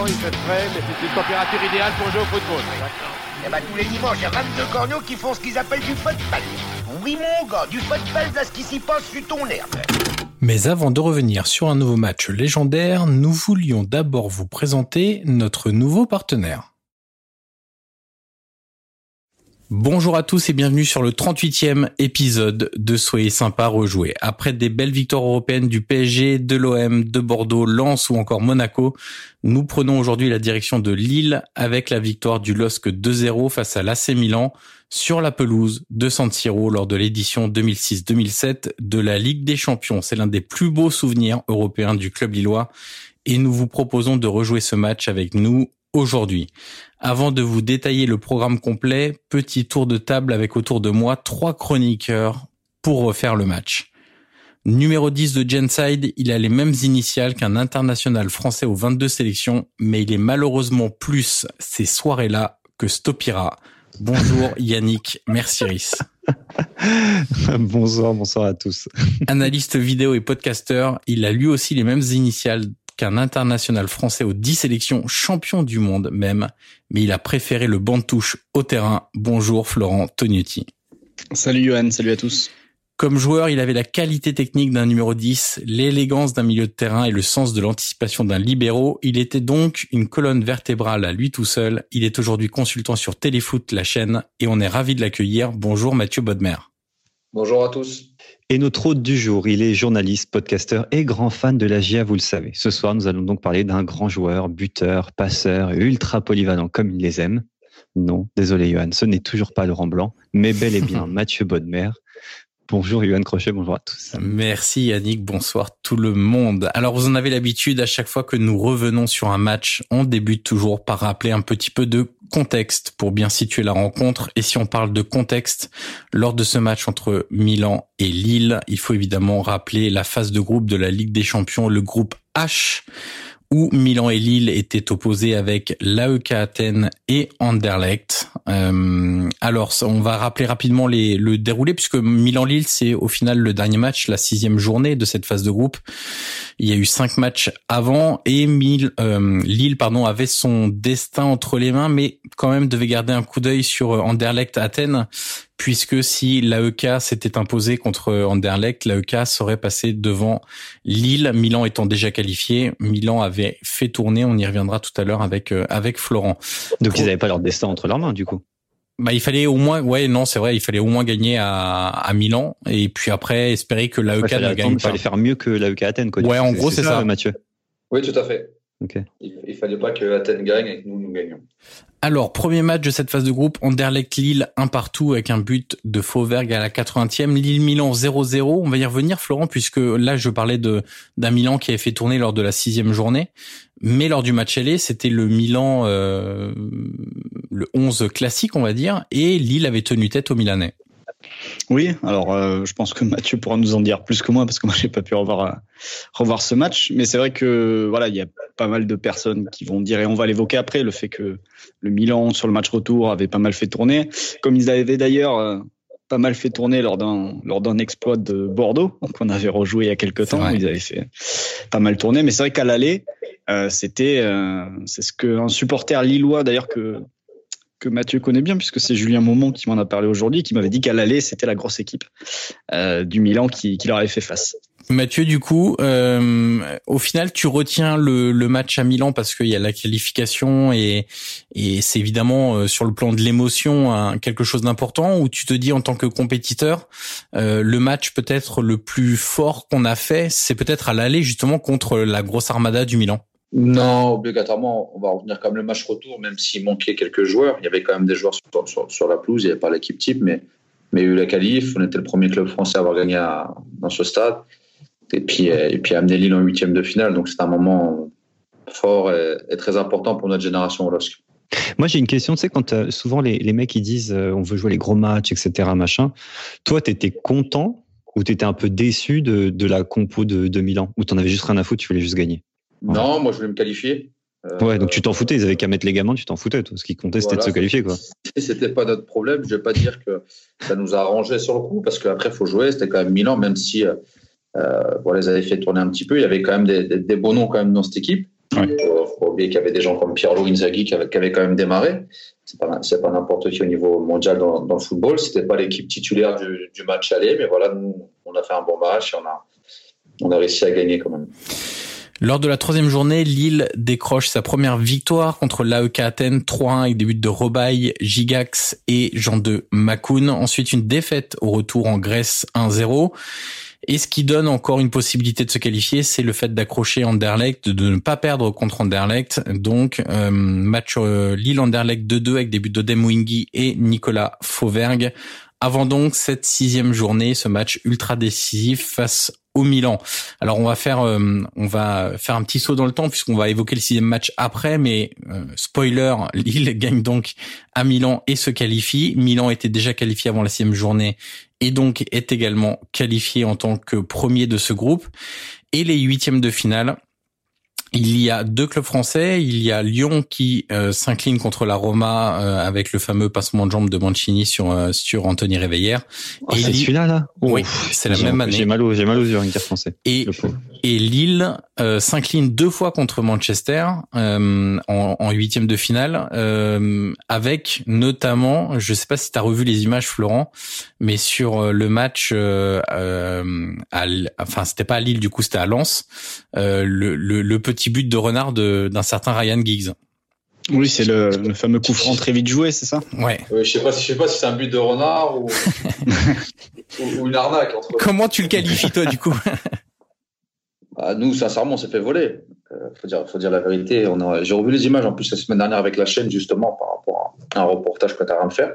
Vent, il fait frais, mais c'est une température idéale pour jouer au football. Eh ben, tous les dimanches, il y a 22 corneaux qui font ce qu'ils appellent du football. Oui, mon gars, du football, là, ce qui s'y passe sur ton herbe. Mais avant de revenir sur un nouveau match légendaire, nous voulions d'abord vous présenter notre nouveau partenaire. Bonjour à tous et bienvenue sur le 38e épisode de Soyez sympa rejouer. Après des belles victoires européennes du PSG, de l'OM, de Bordeaux, Lens ou encore Monaco, nous prenons aujourd'hui la direction de Lille avec la victoire du LOSC 2-0 face à l'AC Milan sur la pelouse de San lors de l'édition 2006-2007 de la Ligue des Champions. C'est l'un des plus beaux souvenirs européens du club lillois et nous vous proposons de rejouer ce match avec nous aujourd'hui. Avant de vous détailler le programme complet, petit tour de table avec autour de moi trois chroniqueurs pour refaire le match. Numéro 10 de Genside, il a les mêmes initiales qu'un international français aux 22 sélections, mais il est malheureusement plus ces soirées-là que Stopira. Bonjour Yannick Merciris. bonsoir, bonsoir à tous. Analyste vidéo et podcasteur, il a lui aussi les mêmes initiales qu'un international français aux 10 sélections, champion du monde même, mais il a préféré le banc de touche au terrain. Bonjour Florent Tognetti. Salut Johan, salut à tous. Comme joueur, il avait la qualité technique d'un numéro 10, l'élégance d'un milieu de terrain et le sens de l'anticipation d'un libéraux. Il était donc une colonne vertébrale à lui tout seul. Il est aujourd'hui consultant sur Téléfoot, la chaîne, et on est ravi de l'accueillir. Bonjour Mathieu Bodmer. Bonjour à tous. Et notre hôte du jour, il est journaliste, podcasteur et grand fan de la GIA, vous le savez. Ce soir, nous allons donc parler d'un grand joueur, buteur, passeur, ultra polyvalent comme il les aime. Non, désolé Johan, ce n'est toujours pas Laurent Blanc, mais bel et bien Mathieu Bodmer. Bonjour Yoann Crochet, bonjour à tous. Merci Yannick, bonsoir tout le monde. Alors vous en avez l'habitude, à chaque fois que nous revenons sur un match, on débute toujours par rappeler un petit peu de contexte pour bien situer la rencontre. Et si on parle de contexte, lors de ce match entre Milan et Lille, il faut évidemment rappeler la phase de groupe de la Ligue des Champions, le groupe H où Milan et Lille étaient opposés avec l'AEK Athènes et Anderlecht. Euh, alors, on va rappeler rapidement les, le déroulé puisque Milan-Lille, c'est au final le dernier match, la sixième journée de cette phase de groupe. Il y a eu cinq matchs avant et euh, Lille pardon, avait son destin entre les mains, mais quand même devait garder un coup d'œil sur Anderlecht Athènes puisque si l'AEK s'était imposé contre Anderlecht, l'AEK serait passé devant Lille, Milan étant déjà qualifié. Milan avait fait tourner, on y reviendra tout à l'heure avec euh, avec Florent. Donc ils n'avaient pas leur destin entre leurs mains du coup. Bah, il fallait au moins, ouais, non, c'est vrai, il fallait au moins gagner à, à Milan et puis après espérer que l'AEK ouais, ne gagne pas. Il fallait faire mieux que l'AEK Athènes, quoi. Ouais, en gros, c'est ça, ça, Mathieu. Oui, tout à fait. Okay. Il, il fallait pas que Athènes gagne et que nous nous gagnions. Alors, premier match de cette phase de groupe, Anderlecht-Lille, un partout avec un but de Fauvergue à la 80e. Lille-Milan 0-0. On va y revenir, Florent, puisque là, je parlais de d'un Milan qui avait fait tourner lors de la sixième journée. Mais lors du match aller, c'était le Milan, euh, le 11 classique, on va dire, et Lille avait tenu tête au Milanais. Oui, alors euh, je pense que Mathieu pourra nous en dire plus que moi parce que moi j'ai pas pu revoir euh, revoir ce match, mais c'est vrai que voilà il y a pas mal de personnes qui vont dire et on va l'évoquer après le fait que le Milan sur le match retour avait pas mal fait tourner, comme ils avaient d'ailleurs euh, pas mal fait tourner lors d'un lors d'un exploit de Bordeaux, donc on avait rejoué il y a quelques temps, ils avaient fait pas mal tourner, mais c'est vrai qu'à l'aller euh, c'était euh, c'est ce que un supporter lillois d'ailleurs que que Mathieu connaît bien, puisque c'est Julien Momont qui m'en a parlé aujourd'hui, qui m'avait dit qu'à l'aller, c'était la grosse équipe euh, du Milan qui, leur avait fait face. Mathieu, du coup, euh, au final, tu retiens le, match à Milan parce qu'il y a la qualification et, c'est évidemment euh, sur le plan de l'émotion quelque chose d'important, ou tu te dis en tant que compétiteur, le match peut-être le plus fort qu'on a fait, c'est peut-être à l'aller justement contre la grosse armada du Milan? Non, obligatoirement, on va revenir comme le match retour, même s'il manquait quelques joueurs. Il y avait quand même des joueurs sur, la pelouse, il n'y avait pas l'équipe type, mais, mais il y a eu la qualif. On était le premier club français à avoir gagné dans ce stade. Et puis, et puis amener Lille en huitième de finale. Donc c'est un moment fort et, très important pour notre génération au LOSC. Moi, j'ai une question. Tu sais, quand euh, souvent les, mecs ils disent euh, on veut jouer les gros matchs, etc., machin. Toi, tu étais content ou tu étais un peu déçu de, de la compo de, de Milan? Ou tu avais juste rien à foutre, tu voulais juste gagner? Non, moi je voulais me qualifier. Euh, ouais, donc tu t'en foutais, ils avaient qu'à mettre les gamins, tu t'en foutais. Toi. Ce qui comptait, c'était de se qualifier. quoi. C'était pas notre problème. Je vais pas dire que ça nous a arrangé sur le coup, parce qu'après, il faut jouer. C'était quand même Milan, même si euh, voilà, ils avaient fait tourner un petit peu. Il y avait quand même des, des, des beaux noms quand même dans cette équipe. Il faut, oublier qu'il y avait des gens comme Pierlo Inzaghi qui avaient, qui quand même démarré. C'est pas, pas n'importe qui au niveau mondial dans, dans le football. C'était pas l'équipe titulaire du, du, match aller, mais voilà, nous, on a fait un bon match et on a, on a réussi à gagner quand même. Lors de la troisième journée, Lille décroche sa première victoire contre l'AEK Athènes 3-1 avec des buts de Robaille, Gigax et Jean de Makoun. Ensuite, une défaite au retour en Grèce 1-0. Et ce qui donne encore une possibilité de se qualifier, c'est le fait d'accrocher Anderlecht, de ne pas perdre contre Anderlecht. Donc, euh, match euh, Lille-Anderlecht 2-2 avec des buts de Demwingi et Nicolas Fauvergue. Avant donc cette sixième journée, ce match ultra décisif face au Milan. Alors on va faire euh, on va faire un petit saut dans le temps puisqu'on va évoquer le sixième match après, mais euh, spoiler, Lille gagne donc à Milan et se qualifie. Milan était déjà qualifié avant la sixième journée et donc est également qualifié en tant que premier de ce groupe. Et les huitièmes de finale, il y a deux clubs français. Il y a Lyon qui euh, s'incline contre la Roma euh, avec le fameux passement de jambe de Mancini sur euh, sur Anthony Réveillère. Oh, c'est celui-là là. Oui, c'est la même année. J'ai mal aux j'ai mal aux yeux, dire français. Et et Lille s'incline deux fois contre Manchester en huitième de finale, avec notamment, je sais pas si tu as revu les images, Florent, mais sur le match, à, enfin c'était pas à Lille, du coup c'était à Lens, le, le, le petit petit but de renard d'un certain Ryan Giggs. Oui, c'est le, fameux coup franc très vite joué, c'est ça? Ouais. je sais pas, je sais pas si c'est un but de renard ou, ou, une arnaque. Entre Comment tu le qualifies toi du coup? Bah, Nous, sincèrement, on s'est fait voler. Euh, faut dire, faut dire la vérité. On j'ai revu les images en plus la semaine dernière avec la chaîne justement par rapport à un reportage que tu as rien de faire.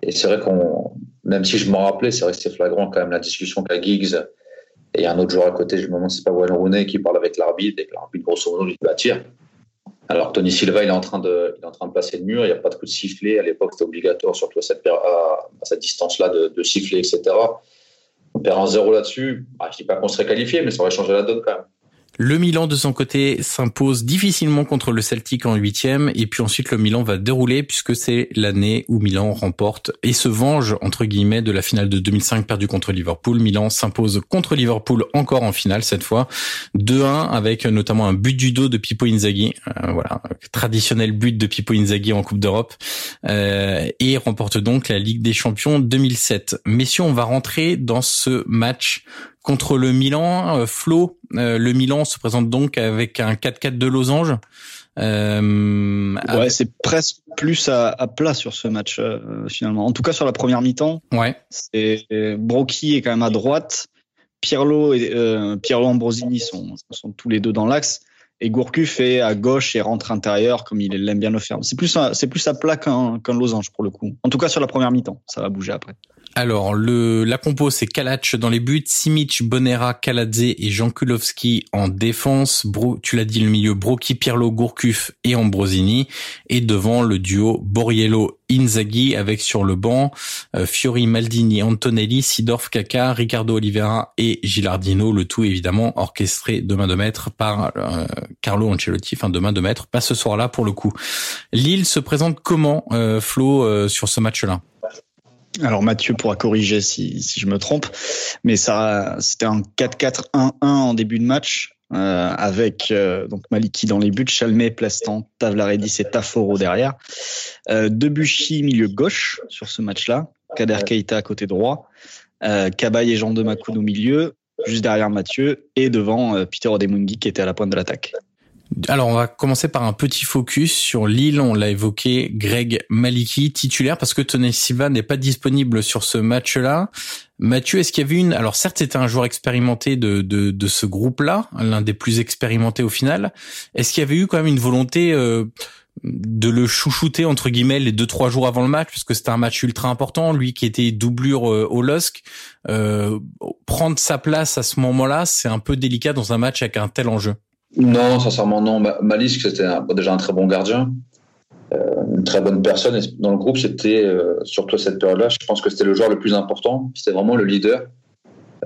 Et c'est vrai qu'on, même si je m'en rappelais, c'est vrai que c'était flagrant quand même la discussion qu'a Giggs et il y a un autre joueur à côté, je me demande si c'est pas Wayne Rooney qui parle avec l'arbitre et l'arbitre, grosso modo, lui dit Alors Tony Silva, il est en train de, il est en train de passer le mur. Il n'y a pas de coup de sifflet. À l'époque, c'était obligatoire, surtout à cette, distance-là, de, siffler, etc. On perd un zéro là-dessus. Ah, je dis pas qu'on serait qualifié, mais ça aurait changé la donne quand même. Le Milan de son côté s'impose difficilement contre le Celtic en huitième et puis ensuite le Milan va dérouler puisque c'est l'année où Milan remporte et se venge entre guillemets de la finale de 2005 perdue contre Liverpool. Milan s'impose contre Liverpool encore en finale cette fois 2-1 avec notamment un but du dos de Pippo Inzaghi, euh, voilà traditionnel but de Pippo Inzaghi en Coupe d'Europe euh, et remporte donc la Ligue des Champions 2007. Messieurs, on va rentrer dans ce match Contre le Milan, euh, Flo, euh, le Milan se présente donc avec un 4-4 de losange. Euh, ouais, c'est presque plus à, à, plat sur ce match finalement. En tout cas sur la première mi-temps. Ouais. C'est Brocchi est quand même à droite. Pirlo et euh, Pirlo Ambrosini sont, sont tous les deux dans l'axe et Gourcuff est à gauche et rentre intérieur comme il l'aime bien le faire. C'est plus c'est plus à plat qu'un qu'un losange pour le coup. En tout cas sur la première mi-temps, ça va bouger après. Alors, le, la compo, c'est Kalac dans les buts, Simic, Bonera, Kaladze et Jean Kulowski en défense. Bro, tu l'as dit, le milieu, Broki, Pirlo, Gourcuff et Ambrosini. Et devant, le duo Borriello, Inzaghi avec sur le banc euh, Fiori, Maldini, Antonelli, Sidorf, Kaka, Ricardo Oliveira et Gilardino. Le tout, évidemment, orchestré de main de maître par euh, Carlo Ancelotti. Enfin, de main de maître, pas ce soir-là pour le coup. Lille se présente comment, euh, Flo, sur ce match-là? Alors Mathieu pourra corriger si, si je me trompe, mais ça c'était un 4-4-1-1 en début de match euh, avec euh, donc Maliki dans les buts, Chalmé, Plastan, Tavlaredis et Taforo derrière. Euh, Debuchy milieu gauche sur ce match-là, Kader Keita à côté droit, euh, Cabaye et Jean de Makoun au milieu, juste derrière Mathieu et devant euh, Peter Odemungi qui était à la pointe de l'attaque. Alors, on va commencer par un petit focus sur Lille. On l'a évoqué, Greg Maliki, titulaire, parce que Tony Silva n'est pas disponible sur ce match-là. Mathieu, est-ce qu'il y avait une... Alors, certes, c'était un joueur expérimenté de, de, de ce groupe-là, l'un des plus expérimentés au final. Est-ce qu'il y avait eu quand même une volonté... Euh, de le chouchouter entre guillemets les deux trois jours avant le match? Parce que c'était un match ultra important lui qui était doublure euh, au LOSC euh, prendre sa place à ce moment-là c'est un peu délicat dans un match avec un tel enjeu non, sincèrement, non. Malice, c'était déjà un très bon gardien, euh, une très bonne personne. Dans le groupe, c'était, euh, surtout à cette période-là, je pense que c'était le joueur le plus important. C'était vraiment le leader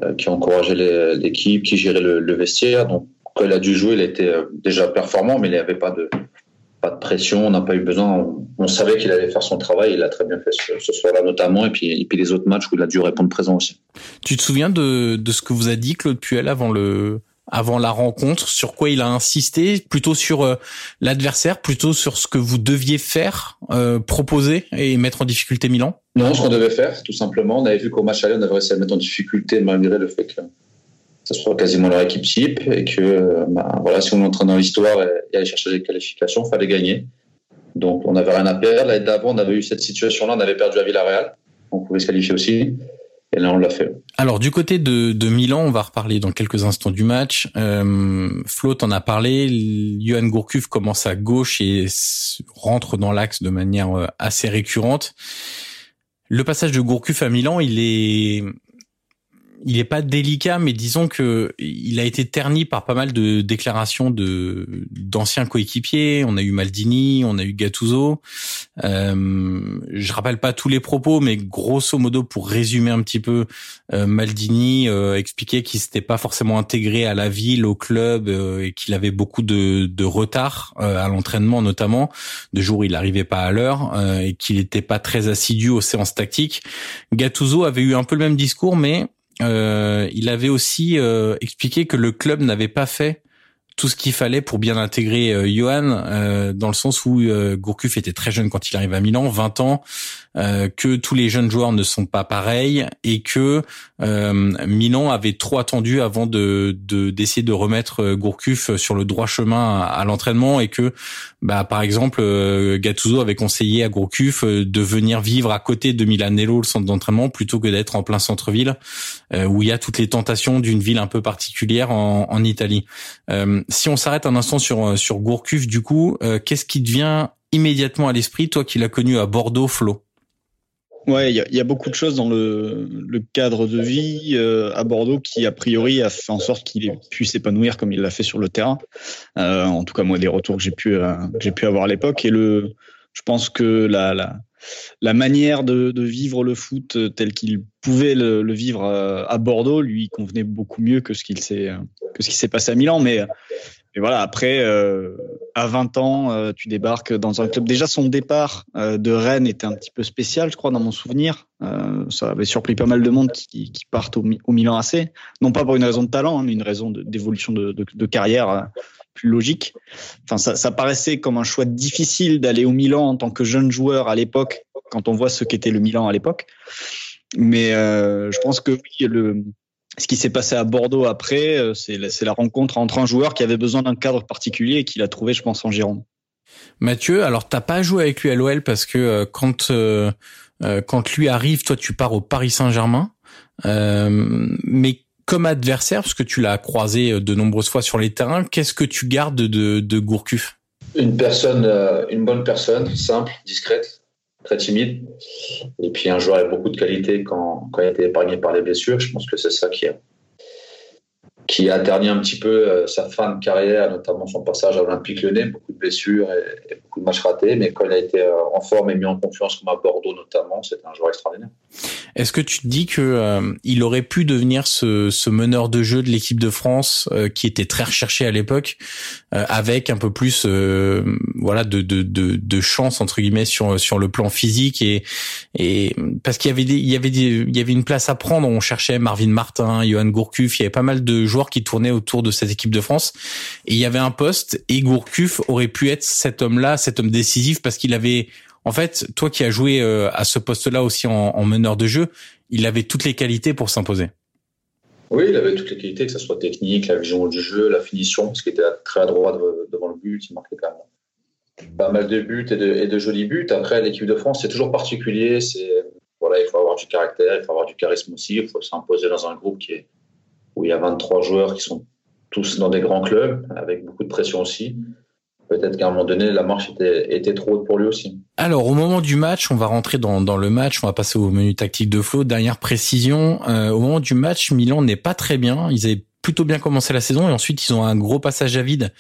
euh, qui encourageait l'équipe, qui gérait le, vestiaire. Donc, quand il a dû jouer, il était déjà performant, mais il n'y avait pas de, pas de pression, on n'a pas eu besoin. On, savait qu'il allait faire son travail, il a très bien fait ce, soir-là notamment, et puis, et puis les autres matchs où il a dû répondre présent aussi. Tu te souviens de, de ce que vous a dit Claude Puel avant le, avant la rencontre Sur quoi il a insisté Plutôt sur euh, l'adversaire, plutôt sur ce que vous deviez faire, euh, proposer et mettre en difficulté Milan? Non, ce qu'on devait faire, tout simplement. On avait vu qu'au match aller, on avait réussi à le mettre en difficulté malgré le fait que ce soit quasiment leur équipe type et que bah, voilà, si on entrait dans l'histoire et, et aller chercher des qualifications, il fallait gagner. Donc on n'avait rien à perdre. L'année d'avant, on avait eu cette situation-là, on avait perdu à Villarreal. On pouvait se qualifier aussi. Et là, on l'a fait. Alors du côté de, Milan, on va reparler dans quelques instants du match. Euh, Flo en a parlé. Johan Gourcuff commence à gauche et rentre dans l'axe de manière euh, assez récurrente. Le passage de Gourcuff à Milan, il est il est pas délicat, mais disons que il a été terni par pas mal de déclarations de d'anciens coéquipiers. On a eu Maldini, on a eu Gattuso. Euh, je rappelle pas tous les propos, mais grosso modo, pour résumer un petit peu, euh, Maldini euh, expliquait qu'il s'était pas forcément intégré à la ville, au club, euh, et qu'il avait beaucoup de, de retard euh, à l'entraînement, notamment de jours où il n'arrivait pas à l'heure et qu'il n'était pas très assidu aux séances tactiques. Gattuso avait eu un peu le même discours, mais euh, il avait aussi euh, expliqué que le club n'avait pas fait tout ce qu'il fallait pour bien intégrer euh, Johan, euh, dans le sens où Gourcuff était très jeune quand il arrive à Milan, 20 ans, euh, que tous les jeunes joueurs ne sont pas pareils et que euh, Milan avait trop attendu avant de d'essayer de, remettre euh, Gourcuff sur le droit chemin à, l'entraînement et que bah par exemple Gattuso avait conseillé à Gourcuff de venir vivre à côté de Milanello le centre d'entraînement plutôt que d'être en plein centre-ville où il y a toutes les tentations d'une ville un peu particulière en, en Italie. si on s'arrête un instant sur sur Gourcuff du coup, qu'est-ce qui devient immédiatement à l'esprit toi qui l'as connu à Bordeaux Flo? Ouais, il y, y, a beaucoup de choses dans le, le cadre de vie euh, à Bordeaux qui, a priori, a fait en sorte qu'il ait pu s'épanouir comme il l'a fait sur le terrain. Euh, en tout cas, moi, des retours que j'ai pu, euh, j'ai pu avoir à l'époque. Et le, je pense que la, la, la manière de, de, vivre le foot tel qu'il pouvait le, le, vivre euh, à Bordeaux lui convenait beaucoup mieux que ce qu'il s'est que ce qui s'est passé à Milan. Mais et voilà, après, euh, à 20 ans, euh, tu débarques dans un club. Déjà, son départ euh, de Rennes était un petit peu spécial, je crois, dans mon souvenir. Euh, ça avait surpris pas mal de monde qui, qui partent au, Milan AC. Non pas pour une raison de talent, hein, mais une raison d'évolution de, de, de, carrière euh, plus logique. Enfin, ça, ça, paraissait comme un choix difficile d'aller au Milan en tant que jeune joueur à l'époque, quand on voit ce qu'était le Milan à l'époque. Mais euh, je pense que oui, le, ce qui s'est passé à Bordeaux après, euh, c'est la, la, rencontre entre un joueur qui avait besoin d'un cadre particulier et qu'il a trouvé, je pense, en Gironde. Mathieu, alors t'as pas joué avec lui à l'OL parce que euh, quand euh, euh, quand lui arrive, toi tu pars au Paris Saint-Germain, euh, mais comme adversaire, parce que tu l'as croisé de nombreuses fois sur les terrains, qu'est-ce que tu gardes de, de Gourcuff? Une personne, une bonne personne, simple, discrète, très timide. Et puis un joueur avec beaucoup de qualité quand, quand il a été épargné par les blessures. Je pense que c'est ça qui a, qui a terni un petit peu euh, sa fin de carrière, notamment son passage à Olympique Lyonnais, beaucoup de blessures et, beaucoup de matchs ratés. Mais quand il a été euh, en forme et mis en confiance, comme à Bordeaux notamment, c'est un joueur extraordinaire. Est-ce que tu te dis que euh, il aurait pu devenir ce, ce meneur de jeu de l'équipe de France euh, qui était très recherché à l'époque, euh, avec un peu plus voilà de, de, de, de, chance entre guillemets sur sur le plan physique et et parce qu'il y avait des, il y avait des, il y avait une place à prendre. On cherchait Marvin Martin, Johan Gourcuff, il y avait pas mal de joueurs qui tournaient autour de cette équipe de France. Et il y avait un poste, et Gourcuff aurait pu être cet homme-là, cet homme décisif, parce qu'il avait, en fait, toi qui as joué euh, à ce poste-là aussi en, en, meneur de jeu, il avait toutes les qualités pour s'imposer. Oui, il avait toutes les qualités, que ce soit technique, la vision du jeu, la finition, parce qu'il était très adroit devant le but, il marquait quand même pas mal de buts et de, et de jolis buts. Après, l'équipe de France, c'est toujours particulier. C'est voilà, il faut avoir du caractère, il faut avoir du charisme aussi, il faut s'imposer dans un groupe qui est où il y a 23 joueurs qui sont tous dans des grands clubs, avec beaucoup de pression aussi. Peut-être qu'à un moment donné, la marche était, trop haute pour lui aussi. Alors, au moment du match, on va rentrer dans, dans le match, on va passer au menu tactique de Flo. Dernière précision, euh, au moment du match, Milan n'est pas très bien. Ils avaient plutôt bien commencé la saison et ensuite ils ont un gros passage à vide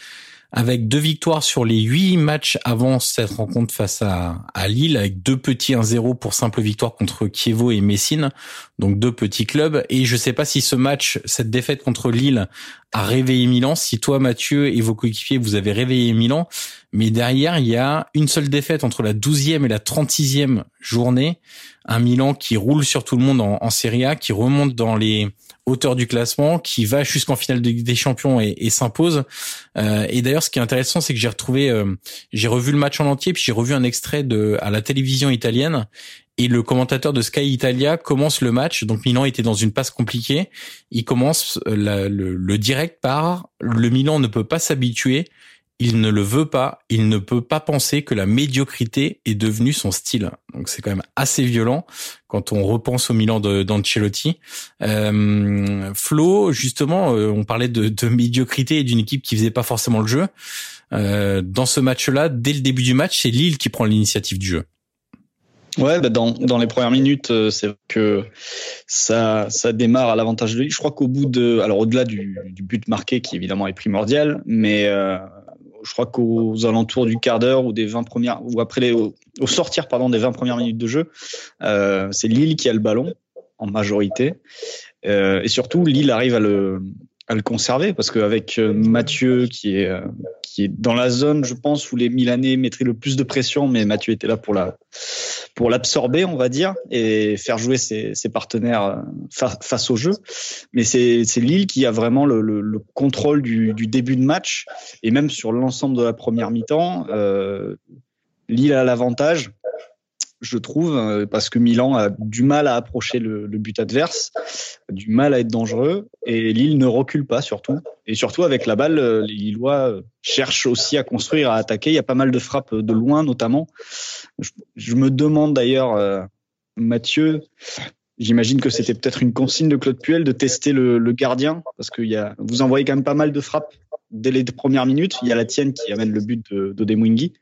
avec deux victoires sur les huit matchs avant cette rencontre face à, Lille, avec deux petits 1-0 pour simple victoire contre Chievo et Messine, donc deux petits clubs. Et je sais pas si ce match, cette défaite contre Lille, a réveillé Milan. Si toi, Mathieu et vos coéquipiers, vous avez réveillé Milan, mais derrière, il y a une seule défaite entre la 12e et la 36e journée. Un Milan qui roule sur tout le monde en, en Serie A, qui remonte dans les hauteur du classement, qui va jusqu'en finale des champions et, s'impose. Euh, et d'ailleurs, ce qui est intéressant, c'est que j'ai retrouvé, euh, j'ai revu le match en entier, puis j'ai revu un extrait de à la télévision italienne. Et le commentateur de Sky Italia commence le match. Donc Milan était dans une passe compliquée. Il commence le, le direct par le Milan ne peut pas s'habituer il ne le veut pas, il ne peut pas penser que la médiocrité est devenue son style. Donc c'est quand même assez violent quand on repense au Milan d'Ancelotti. Euh, Flo, justement, euh, on parlait de, de médiocrité et d'une équipe qui faisait pas forcément le jeu. Euh, dans ce match-là, dès le début du match, c'est Lille qui prend l'initiative du jeu. Ouais, bah dans, dans les premières minutes, euh, c'est que ça, ça démarre à l'avantage de Lille. Je crois qu'au bout de, alors au-delà du, du, but marqué qui évidemment est primordial, mais euh, je crois qu'aux alentours du quart d'heure ou des 20 premières ou après les au, sortir pardon des 20 premières minutes de jeu, euh, c'est Lille qui a le ballon en majorité. Euh, et surtout Lille arrive à le à le conserver parce qu'avec euh, Mathieu qui est euh, qui est dans la zone, je pense, où les Milanais mettraient le plus de pression, mais Mathieu était là pour la pour l'absorber, on va dire, et faire jouer ses, ses partenaires euh, face au jeu. Mais c'est Lille qui a vraiment le, le, le contrôle du, du, début de match et même sur l'ensemble de la première mi-temps, euh, Lille a l'avantage je trouve, euh, parce que Milan a du mal à approcher le, le, but adverse, du mal à être dangereux, et Lille ne recule pas surtout. Et surtout avec la balle, euh, les Lillois euh, cherchent aussi à construire, à attaquer. Il y a pas mal de frappes de loin notamment. Je, je me demande d'ailleurs, Mathieu, J'imagine que c'était peut-être une consigne de Claude Puel de tester le, le gardien, parce que y a, vous envoyez quand même pas mal de frappes dès les premières minutes. Il y a la tienne qui amène le but de, de Demwingi.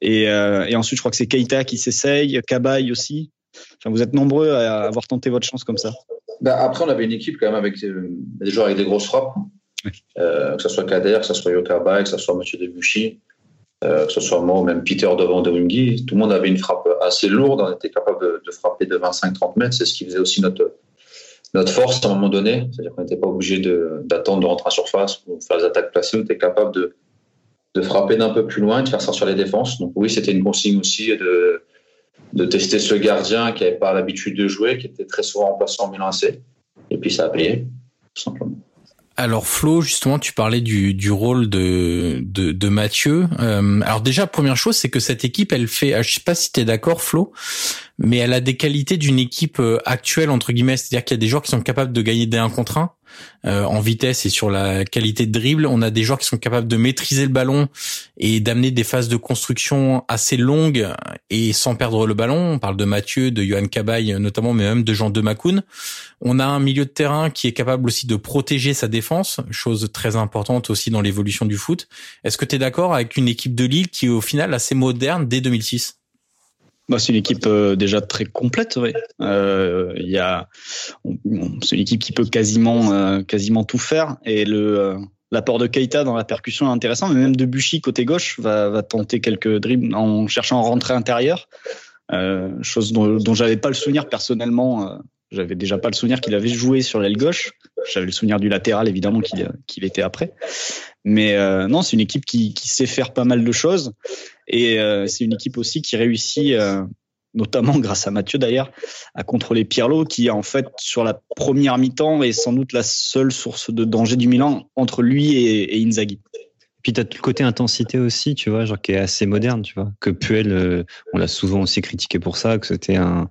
Et, euh, et ensuite, je crois que c'est Keita qui s'essaye, Cabaye aussi. Enfin, vous êtes nombreux à avoir tenté votre chance comme ça. Ben après, on avait une équipe quand même avec des, des joueurs avec des grosses frappes. Oui. Euh, que ce soit Kader, que ce soit Yokabaye, que ce soit Mathieu Debuchy, euh, que ce soit moi ou même Peter devant Demwingi. Tout le monde avait une frappe assez lourde. On était capable de, de frapper de 25-30 mètres. C'est ce qui faisait aussi notre, notre force à un moment donné. C'est-à-dire qu'on n'était pas obligé d'attendre de, rentrer à surface pour faire les attaques placées. On était capable de, frapper d'un peu plus loin de faire sortir les défenses. Donc oui, c'était une consigne aussi de, de tester ce gardien qui n'avait pas l'habitude de jouer, qui était très souvent remplacé en Milan AC. Et puis ça a payé, tout simplement. Alors Flo, justement, tu parlais du, du rôle de, de, de Mathieu. Euh, alors déjà, première chose, c'est que cette équipe, elle fait, je sais pas si tu d'accord Flo, mais elle a des qualités d'une équipe euh, actuelle, entre guillemets, c'est-à-dire qu'il y a des joueurs qui sont capables de gagner des 1 contre 1 euh, en vitesse et sur la qualité de dribble. On a des joueurs qui sont capables de maîtriser le ballon et d'amener des phases de construction assez longues et sans perdre le ballon. On parle de Mathieu, de Johan Cabaye notamment, mais même de Jean Demacoun. On a un milieu de terrain qui est capable aussi de protéger sa défense, chose très importante aussi dans l'évolution du foot. Est-ce que tu es d'accord avec une équipe de Lille qui est au final assez moderne dès 2006 bah, c'est une équipe euh, déjà très complète. Ouais. Euh, y a, c'est une équipe qui peut quasiment, euh, quasiment tout faire. Et le euh, l'apport de Keita dans la percussion est intéressant. Mais même Debuchy côté gauche va, va tenter quelques dribbles en cherchant à rentrer intérieur. Euh, chose dont, dont j'avais pas le souvenir personnellement. j'avais déjà pas le souvenir qu'il avait joué sur l'aile gauche. J'avais le souvenir du latéral évidemment qu'il qu'il était après. Mais non, c'est une équipe qui, qui sait faire pas mal de choses. Et euh, c'est une équipe aussi qui réussit, euh, notamment grâce à Mathieu d'ailleurs, à contrôler Pirlo, qui en fait sur la première mi-temps est sans doute la seule source de danger du Milan entre lui et, et Inzaghi. Puis tu as tout le côté intensité aussi, tu vois, genre qui est assez moderne, tu vois. Que Puel, euh, on l'a souvent aussi critiqué pour ça, que c'était un,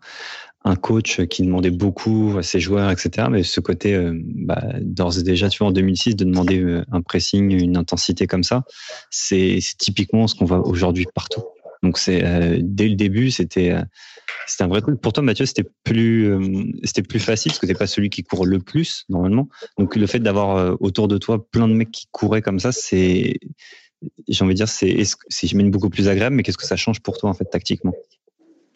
un coach qui demandait beaucoup à ses joueurs, etc. Mais ce côté, euh, bah, d'ores et déjà, tu vois, en 2006, de demander euh, un pressing, une intensité comme ça, c'est typiquement ce qu'on voit aujourd'hui partout. Donc c'est euh, dès le début, c'était euh, c'était un vrai truc. Pour toi, Mathieu, c'était plus euh, c'était plus facile parce que t'es pas celui qui court le plus normalement. Donc le fait d'avoir autour de toi plein de mecs qui couraient comme ça, c'est j'ai envie de dire c'est c'est j'imagine beaucoup plus agréable. Mais qu'est-ce que ça change pour toi en fait tactiquement?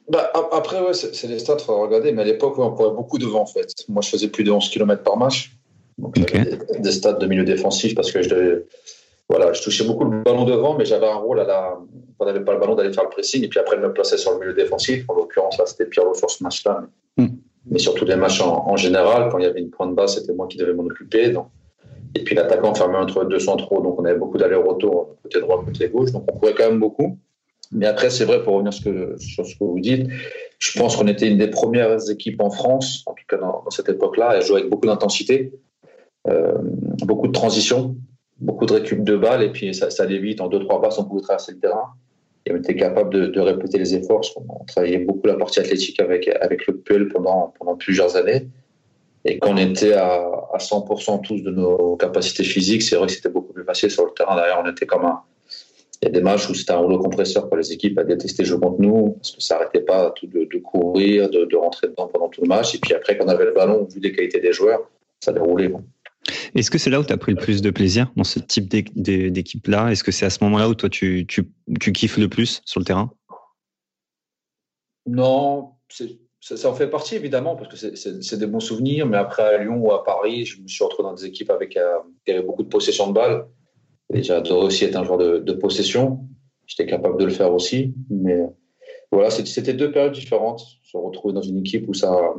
Bah, après, ouais, c'est les stats, il faut regarder, mais à l'époque, on courait beaucoup devant, en fait. Moi, je faisais plus de 11 km par match. Donc, okay. des, des, stats de milieu défensif parce que je devais, voilà, je touchais beaucoup le ballon devant, mais j'avais un rôle à la, on n'avait pas le ballon d'aller faire le pressing, et puis après, je me plaçais sur le milieu défensif. En l'occurrence, là, c'était Pierrot sur ce match-là. Mais, mm. mais, sur tous les matchs en, en, général, quand il y avait une pointe basse, c'était moi qui devais m'en occuper. Donc, Et puis l'attaquant fermait entre deux centraux, donc on avait beaucoup d'allers-retours côté droit, côté gauche, donc on courait quand même beaucoup. Mais après, c'est vrai, pour revenir sur ce que vous dites, je pense qu'on était une des premières équipes en France, en tout cas dans, cette époque-là, à jouer avec beaucoup d'intensité, euh, beaucoup de transition, beaucoup de récup de balles, et puis ça, allait vite. En deux, trois passes, on pouvait traverser le terrain. Et on était capable de, répéter les efforts. On travaillait beaucoup la partie athlétique avec, le pendant, pendant plusieurs années. Et quand on était à, à 100% tous de nos capacités physiques, c'est vrai que c'était beaucoup plus facile sur le terrain. D'ailleurs, on était comme un, il y a des matchs où c'était un rouleau compresseur pour les équipes à détester jouer contre nous, parce que ça n'arrêtait pas tout de, courir, de, rentrer dedans pendant tout le match. Et puis après, quand on avait le ballon, vu les qualités des joueurs, ça déroulait. Est-ce que c'est là où tu as pris le plus de plaisir dans ce type d'équipe-là? Est-ce que c'est à ce moment-là où toi tu, tu, tu, kiffes le plus sur le terrain? Non, ça, en fait partie évidemment, parce que c'est des bons souvenirs. Mais après, à Lyon ou à Paris, je me suis retrouvé dans des équipes avec euh, qui avaient beaucoup de possession de balles. J'adorais aussi être un joueur de, possession. J'étais capable de le faire aussi. Mais voilà, c'était deux périodes différentes. Se retrouver dans une équipe où ça,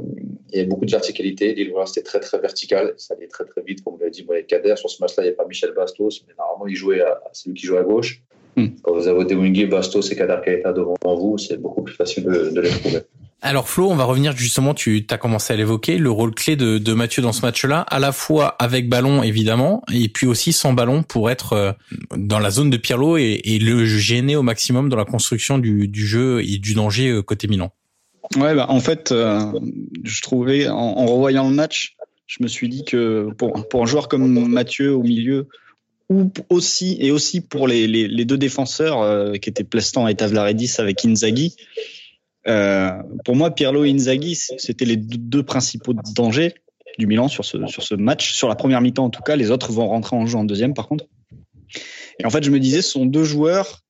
il y avait beaucoup de verticalité. L'île voilà, c'était très, très vertical. Ça allait très, très vite. Comme l'avez dit, les Kader, sur ce match-là, il n'y avait pas Michel Bastos, mais normalement, il jouait c'est lui qui jouait à gauche. Hmm. Quand vous avez des Bastos et Kader Kaita devant vous, c'est beaucoup plus facile de, de les trouver. Alors Flo, on va revenir justement, tu as commencé à l'évoquer, le rôle clé de, de Mathieu dans ce match-là, à la fois avec ballon évidemment, et puis aussi sans ballon pour être euh, dans la zone de Pirlo et, et le gêner au maximum dans la construction du, du jeu et du danger euh, côté Milan. Ouais, bah, en fait, euh, je trouvais, en, en, revoyant le match, je me suis dit que pour, pour un joueur comme Mathieu au milieu, ou aussi et aussi pour les, les, les deux défenseurs qui étaient Plestan et Tavlaredis avec Inzaghi, euh, pour moi, Pirlo et Inzaghi, c'était les deux principaux dangers du Milan sur ce, sur ce match. Sur la première mi-temps, en tout cas, les autres vont rentrer en jeu en deuxième, par contre. Et en fait, je me disais, ce sont deux joueurs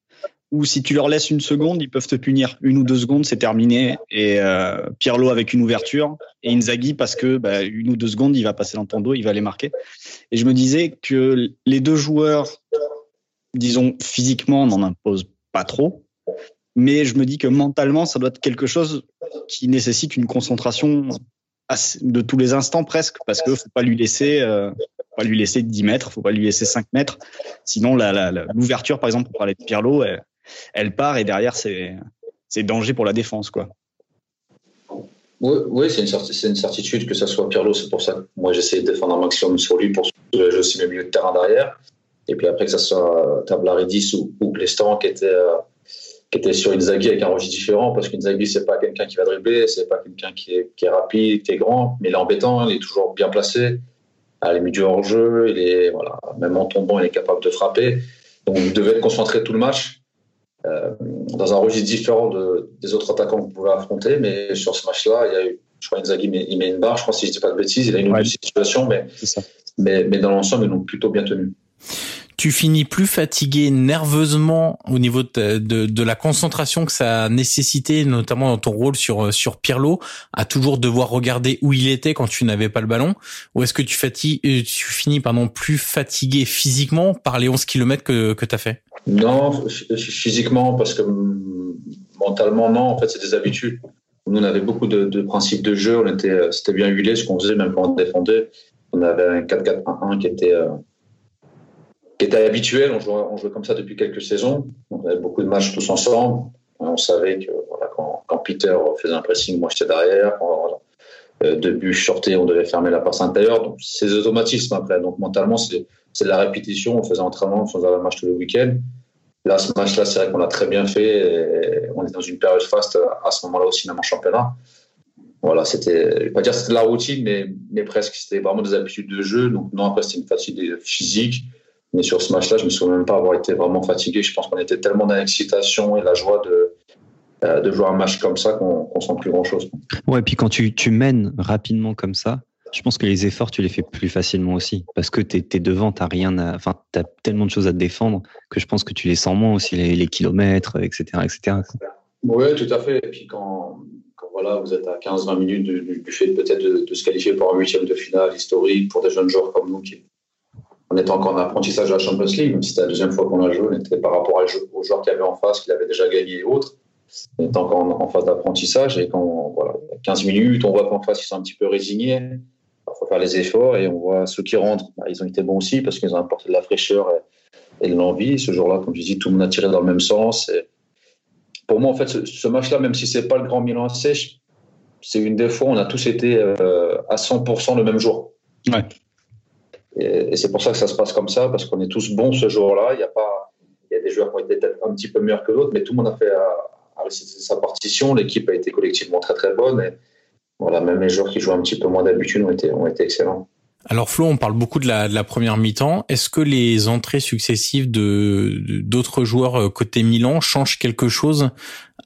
où si tu leur laisses une seconde, ils peuvent te punir. Une ou deux secondes, c'est terminé. Et euh, Pirlo avec une ouverture et Inzaghi parce que bah, une ou deux secondes, il va passer dans ton dos, il va les marquer. Et je me disais que les deux joueurs, disons physiquement, n'en imposent pas trop mais je me dis que mentalement, ça doit être quelque chose qui nécessite une concentration de tous les instants presque, parce que faut pas lui laisser, euh, pas lui laisser 10 mètres, faut pas lui laisser 5 mètres, sinon l'ouverture, par exemple, pour parler de Pirlo, elle, part et derrière c'est danger pour la défense, quoi. Oui, c'est une, certitude que ça soit Pirlo, c'est pour ça que moi j'essaie de défendre un maximum sur lui pour soulager aussi mes milieux de terrain derrière. Et puis après que ça soit Tablaridis ou, ou Plestan qui était euh, qui était sur Inzaghi avec un registre différent parce qu'Inzaghi c'est pas quelqu'un qui va dribbler, c'est pas quelqu'un qui est, est, rapide, qui est grand, mais il est embêtant, il est toujours bien placé. À la du hors jeu, il est voilà, même en tombant, il est capable de frapper. Donc vous devez être concentré tout le match euh, dans un registre différent de, des autres attaquants que vous pouvez affronter. Mais sur ce match-là, il y a eu, je crois Inzaghi met, il met une barre, je crois si je dis pas de bêtises, il a une autre situation, mais, mais, mais dans l'ensemble ils l'ont plutôt bien tenu tu finis plus fatigué nerveusement au niveau de, de, la concentration que ça a nécessité, notamment dans ton rôle sur sur Pirlo, à toujours devoir regarder où il était quand tu n'avais pas le ballon, ou est-ce que tu fatigues, euh, tu finis pardon plus fatigué physiquement par les 11 km que que as fait? Non, physiquement parce que mentalement non. En fait, c'est des habitudes. Nous, on avait beaucoup de, de principes de jeu. On était, euh, c'était bien huilé ce qu'on faisait, même quand on défendait. On avait un 4-4-1-1 qui était euh, qui était habituel. On jouait, comme ça depuis quelques saisons. On avait beaucoup de matchs tous ensemble. On savait que voilà, quand, Peter faisait un pressing, moi j'étais derrière. Quand, voilà, euh, de but shorté, on devait fermer la passe intérieure. Donc c'est des automatismes après. Donc mentalement, c'est de la répétition. On faisait entraînement, on faisait un match tous les week-ends. Là, ce match-là, c'est vrai qu'on l'a très bien fait. on est dans une période faste à ce moment-là aussi, même en championnat. Voilà, c'était, je vais pas dire c'était la routine, mais, mais presque. C'était vraiment des habitudes de jeu. Donc, non, après, c'était une fatigue physique. Mais sur ce match-là, je me souviens même pas avoir été vraiment fatigué. Je pense qu'on était tellement dans l'excitation et la joie de, euh, de jouer un match comme ça qu'on ne sent plus grand-chose. Ouais, et puis quand tu, tu mènes rapidement comme ça, je pense que les efforts, tu les fais plus facilement aussi. Parce que tu es, devant, tu rien enfin, as tellement de choses à te défendre que je pense que tu les sens moins aussi, les, kilomètres, etc. etc. Oui, tout à fait. Et puis quand, quand voilà, vous êtes à 15-20 minutes du, fait peut-être de, de, se qualifier pour un huitième de finale historique pour des jeunes joueurs comme nous qui, on était encore en apprentissage à la Champions League, même si c'était la deuxième fois qu'on a joué, on était par rapport aux joueurs qu'il y avait en face, qu'il avait déjà gagné et autres. On était encore en, phase d'apprentissage et quand, voilà, 15 minutes, on voit qu'en face, ils sont un petit peu résignés. Il faut faire les efforts et on voit ceux qui rentrent, bah, ils ont été bons aussi parce qu'ils ont apporté de la fraîcheur et, de l'envie. Ce jour-là, comme je dis, tout le monde a tiré dans le même sens. Pour moi, en fait, ce, ce match-là, même si c'est pas le grand Milan sèche, c'est une des fois où on a tous été euh, à 100% le même jour. Ouais. Et, c'est pour ça que ça se passe comme ça, parce qu'on est tous bons ce jour-là. Il y a pas, il y a des joueurs qui ont été peut-être un petit peu meilleurs que d'autres, mais tout le monde a fait récité sa partition. L'équipe a été collectivement très très bonne. Et voilà, même les joueurs qui jouent un petit peu moins d'habitude ont été, ont été excellents. Alors Flo, on parle beaucoup de la, de la première mi-temps. Est-ce que les entrées successives de d'autres joueurs euh, côté Milan changent quelque chose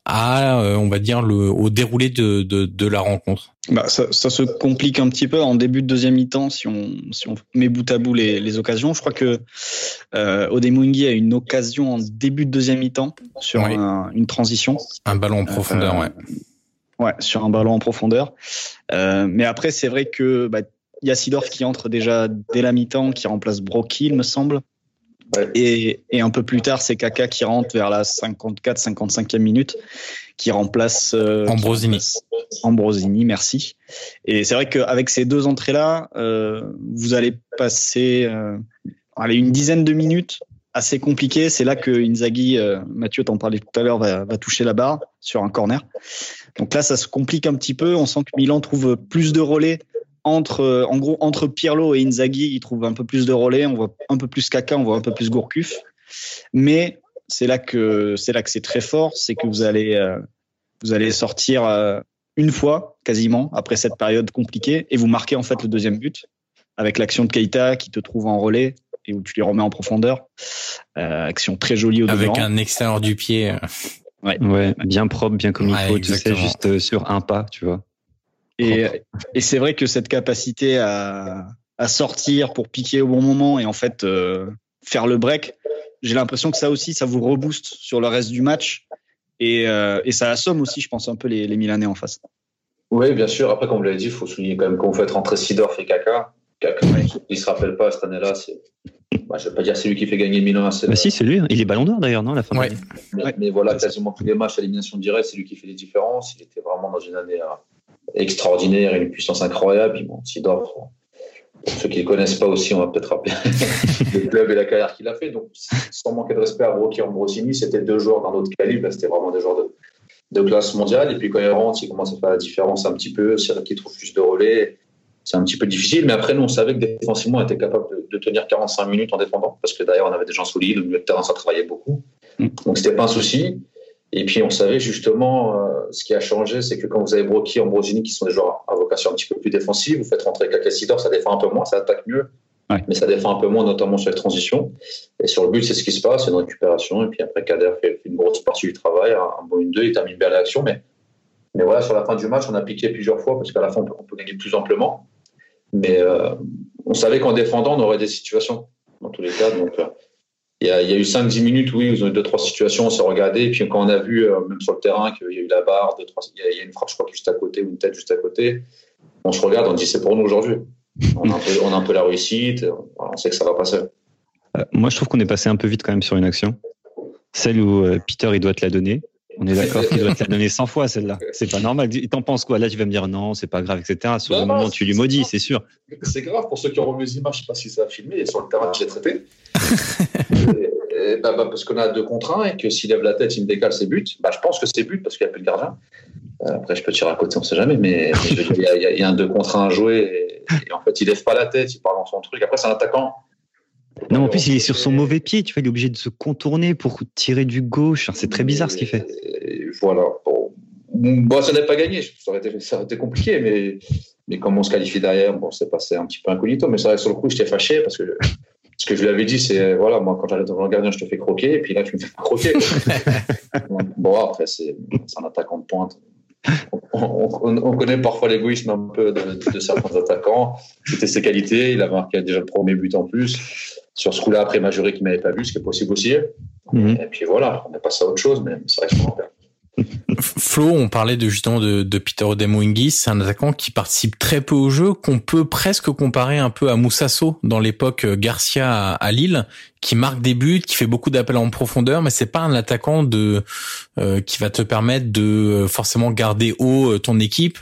à, euh, on va dire, le, au déroulé de, de, de la rencontre? Bah, ça, ça, se complique un petit peu en début de deuxième mi-temps si on, si on met bout à bout les, les occasions. Je crois que euh, Odemungi a une occasion en début de deuxième mi-temps sur Oui. un- une transition. Un ballon en profondeur, Euh, ouais. Ouais, sur un ballon en profondeur. Euh, mais après, c'est vrai que bah, il y a Sidorf qui entre déjà dès la mi-temps, qui remplace Brocky, il me semble. Ouais. Et, et un peu plus tard, c'est Kaka qui rentre vers la 54-55e minute, qui remplace euh, Ambrosini. qui remplace Ambrosini, merci. Et c'est vrai qu'avec ces deux entrées-là, euh, vous allez passer euh, allez, une dizaine de minutes assez compliquées. C'est là que Inzaghi, euh, Mathieu t'en parlait tout à l'heure, va, va toucher la barre sur un corner. Donc là, ça se complique un petit peu. On sent que Milan trouve plus de relais entre, euh, en gros, entre Pirlo et Inzaghi. Ils trouvent un peu plus de relais. On voit un peu plus Kaka, on voit un peu plus Gourcuff. Mais c'est là que c'est là que c'est très fort, c'est que vous allez euh, vous allez sortir euh, une fois quasiment après cette période compliquée et vous marquez en fait le deuxième but avec l'action de Keita qui te trouve en relais et où tu les remets en profondeur. Euh, action très jolie au Avec demeurant. un extérieur du pied. euh, Ouais, bien propre, bien comme il Ouais, faut, tu sais, juste sur un pas, tu vois. Et, et c'est vrai que cette capacité à, à sortir pour piquer au bon moment et en fait euh, faire le break, j'ai l'impression que ça aussi, ça vous rebooste sur le reste du match et, euh, et ça assomme aussi, je pense, un peu les, les Milanais en face. Oui, bien sûr. Après, comme vous l'avez dit, il faut souligner quand même qu'on fait rentrer Sidorf et Kaka. Kaka, il se rappelle pas cette année-là. Bah, je vais pas dire c'est lui qui fait gagner Milan. C'est Bah si, c'est lui. Il est ballon d'or d'ailleurs, non, la fin de Ouais. l'année Mais, Ouais. mais voilà, quasiment tous les matchs à élimination directe, c'est lui qui fait les différences. Il était vraiment dans une année euh, extraordinaire, une puissance incroyable. Puis bon, Sidorf, pour ceux qui ne le connaissent pas aussi, on va peut-être rappeler le club et la carrière qu'il a fait. Donc, sans manquer de respect à Brocchi et Ambrosini, c'était deux joueurs d'un autre calibre. C'était vraiment des joueurs de, de classe mondiale. Et puis quand il rentre, il commence à faire la différence un petit peu. C'est vrai qu'il trouve plus de relais. C'est un petit peu difficile. Mais après, nous, on savait que défensivement, on était capable de, de tenir 45 minutes en défendant. Parce que d'ailleurs, on avait des gens solides. Au milieu de terrain, ça travaillait beaucoup. Donc, c'était pas un souci. Et puis, on savait justement, euh, ce qui a changé, c'est que quand vous avez Brocchi, Ambrosini, qui sont des joueurs à vocation un petit peu plus défensive, vous faites rentrer Kakassidor, ça défend un peu moins, ça attaque mieux. Ouais. Mais ça défend un peu moins, notamment sur les transitions. Et sur le but, c'est ce qui se passe, c'est une récupération. Et puis après, Kader fait, fait une grosse partie du travail, un bon 1-2, il termine bien l'action. Mais, mais voilà, sur la fin du match, on a piqué plusieurs fois parce qu'à la fin, on peut, on peut gagner plus amplement. Mais euh, on savait qu'en défendant, on aurait des situations, dans tous les cas. Donc, euh, il y, a, eu 5-10 minutes, oui, ils ont eu deux, trois situations, on s'est regardé. Et puis quand on a vu, euh, même sur le terrain, qu'il y a eu la barre, deux, trois, il, y a, une frappe, je crois, juste à côté, ou une tête juste à côté, on se regarde, on dit c'est pour nous aujourd'hui. On a un peu la réussite, on sait que ça va passer. Euh, moi, je trouve qu'on est passé un peu vite quand même sur une action. Celle où euh, Peter, il doit te la donner. On est d'accord qu'il doit te la donner 100 fois, celle-là. C'est pas normal. T'en penses quoi? Là, tu vas me dire non, c'est pas grave, etc. Sur Non, le non, moment, tu lui maudis, c'est- sûr. C'est grave pour ceux qui ont revu les images, je sais pas si ça a filmé, et sur le terrain, je l'ai traité. Et- et bah, bah, parce qu'on a deux contre un et que s'il lève la tête, il me décale ses buts. Bah, je pense que c'est but parce qu'il n'y a plus de gardien. Euh, après, je peux tirer à côté, on sait jamais, mais, il y, a- y y un deux contre un à jouer et, et en fait, il lève pas la tête, il part dans son truc. Après, c'est un attaquant. Non, en plus, il est sur son mauvais pied. Tu vois, il est obligé de se contourner pour tirer du gauche. C'est très bizarre ce qu'il fait. Et voilà. Bon, bon ça n'est pas gagné. Ça aurait, été, ça aurait été compliqué, mais, mais comme on se qualifie derrière, bon, c'est passé un petit peu incognito. Mais c'est vrai que sur le coup, j'étais fâché parce que ce que je lui avais dit, c'est voilà, moi, quand j'arrive devant le gardien, je te fais croquer, et puis là, tu me fais pas croquer. bon, après, c'est c'est un attaquant de pointe. On, on- on connaît parfois l'égoïsme un peu de, de certains attaquants. C'était ses qualités. Il a marqué déjà le premier but en plus. Sur ce coup-là, après, m'a juré qu'il m'avait pas vu, ce qui est possible aussi. Mhm. Et puis voilà, on est passé à autre chose, mais c'est vrai que c'est mon père. Flo, on parlait de justement de, de Peter Odemwingie, c'est un attaquant qui participe très peu au jeu, qu'on peut presque comparer un peu à Moussasso dans l'époque euh, Garcia à, Lille, qui marque des buts, qui fait beaucoup d'appels en profondeur, mais c'est pas un attaquant de euh, qui va te permettre de euh, forcément garder haut ton équipe,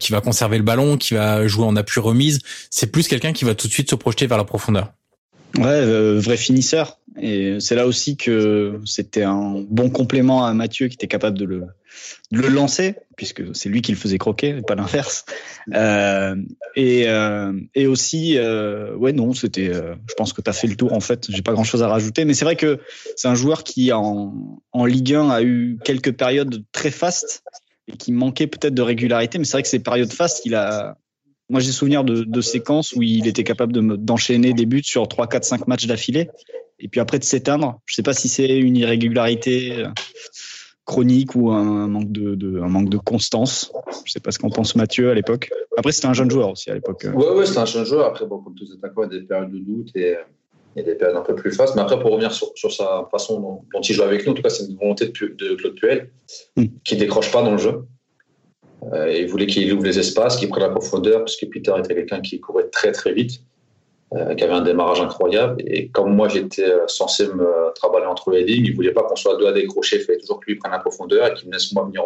qui va conserver le ballon, qui va jouer en appui remise. C'est plus quelqu'un qui va tout de suite se projeter vers la profondeur. Ouais, vrai finisseur. Et c'est là aussi que c'était un bon complément à Mathieu qui était capable de le, de le lancer, puisque c'est lui qui le faisait croquer, pas l'inverse. Euh, et, euh, et aussi, euh, ouais, non, c'était. Euh, je pense que tu as fait le tour en fait. J'ai pas grand chose à rajouter, mais c'est vrai que c'est un joueur qui en, en Ligue 1 a eu quelques périodes très fastes et qui manquait peut-être de régularité. Mais c'est vrai que ces périodes fastes, il a. Moi, j'ai souvenir de, de séquences où il était capable d'enchaîner des buts sur 3, 4, 5 matchs d'affilée et puis après de s'éteindre. Je sais pas si c'est une irrégularité euh, chronique ou un manque de, un manque de constance. Je sais pas ce qu'en pense Mathieu à l'époque. Après, c'était un jeune joueur aussi à l'époque. Ouais, ouais, c'était un jeune joueur. Après, bon, comme tous les attaquants, il y a des périodes de doute et, et des périodes un peu plus fastes. Mais après, pour revenir sur, sur sa façon dont, il joue avec nous, en tout cas, c'est une volonté de, de Claude Puel hmm. qui décroche pas dans le jeu. Euh, il voulait qu'il ouvre les espaces, qu'il prenne la profondeur, parce que Peter était quelqu'un qui courait très très vite. Euh, qui avait un démarrage incroyable. Et comme moi, j'étais euh, censé me travailler entre les lignes, il voulait pas qu'on soit deux à décrocher. Il fallait toujours que lui prenne la profondeur et qu'il me laisse moi venir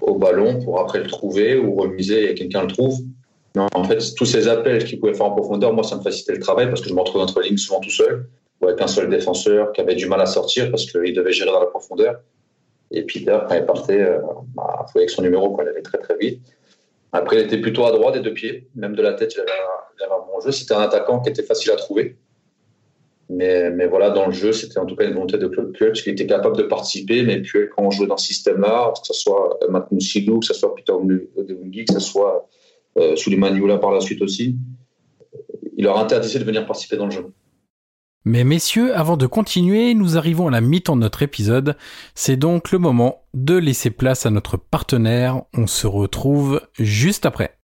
au, ballon pour après le trouver ou remiser et quelqu'un le trouve. Non, en fait, tous ces appels qu'il pouvait faire en profondeur, moi, ça me facilitait le travail parce que je me retrouvais entre les lignes souvent tout seul ou avec un seul défenseur qui avait du mal à sortir parce qu'il devait gérer dans la profondeur. Et Peter, quand il partait, euh, bah, avec son numéro, quoi, il allait très très vite. Après, il était plutôt à droite des deux pieds, même de la tête, il avait un, bon jeu. C'était un attaquant qui était facile à trouver. Mais, mais voilà, dans le jeu, c'était en tout cas une volonté de Claude Puel, parce qu'il était capable de participer. Mais Puel, quand on jouait dans ce système-là, que ce soit Matt Moussilou, que ce soit Peter Odewingi, que ce soit euh, Suleiman par la suite aussi, il leur interdisait de venir participer dans le jeu. Mais messieurs, avant de continuer, nous arrivons à la mi-temps de notre épisode. C'est donc le moment de laisser place à notre partenaire. On se retrouve juste après.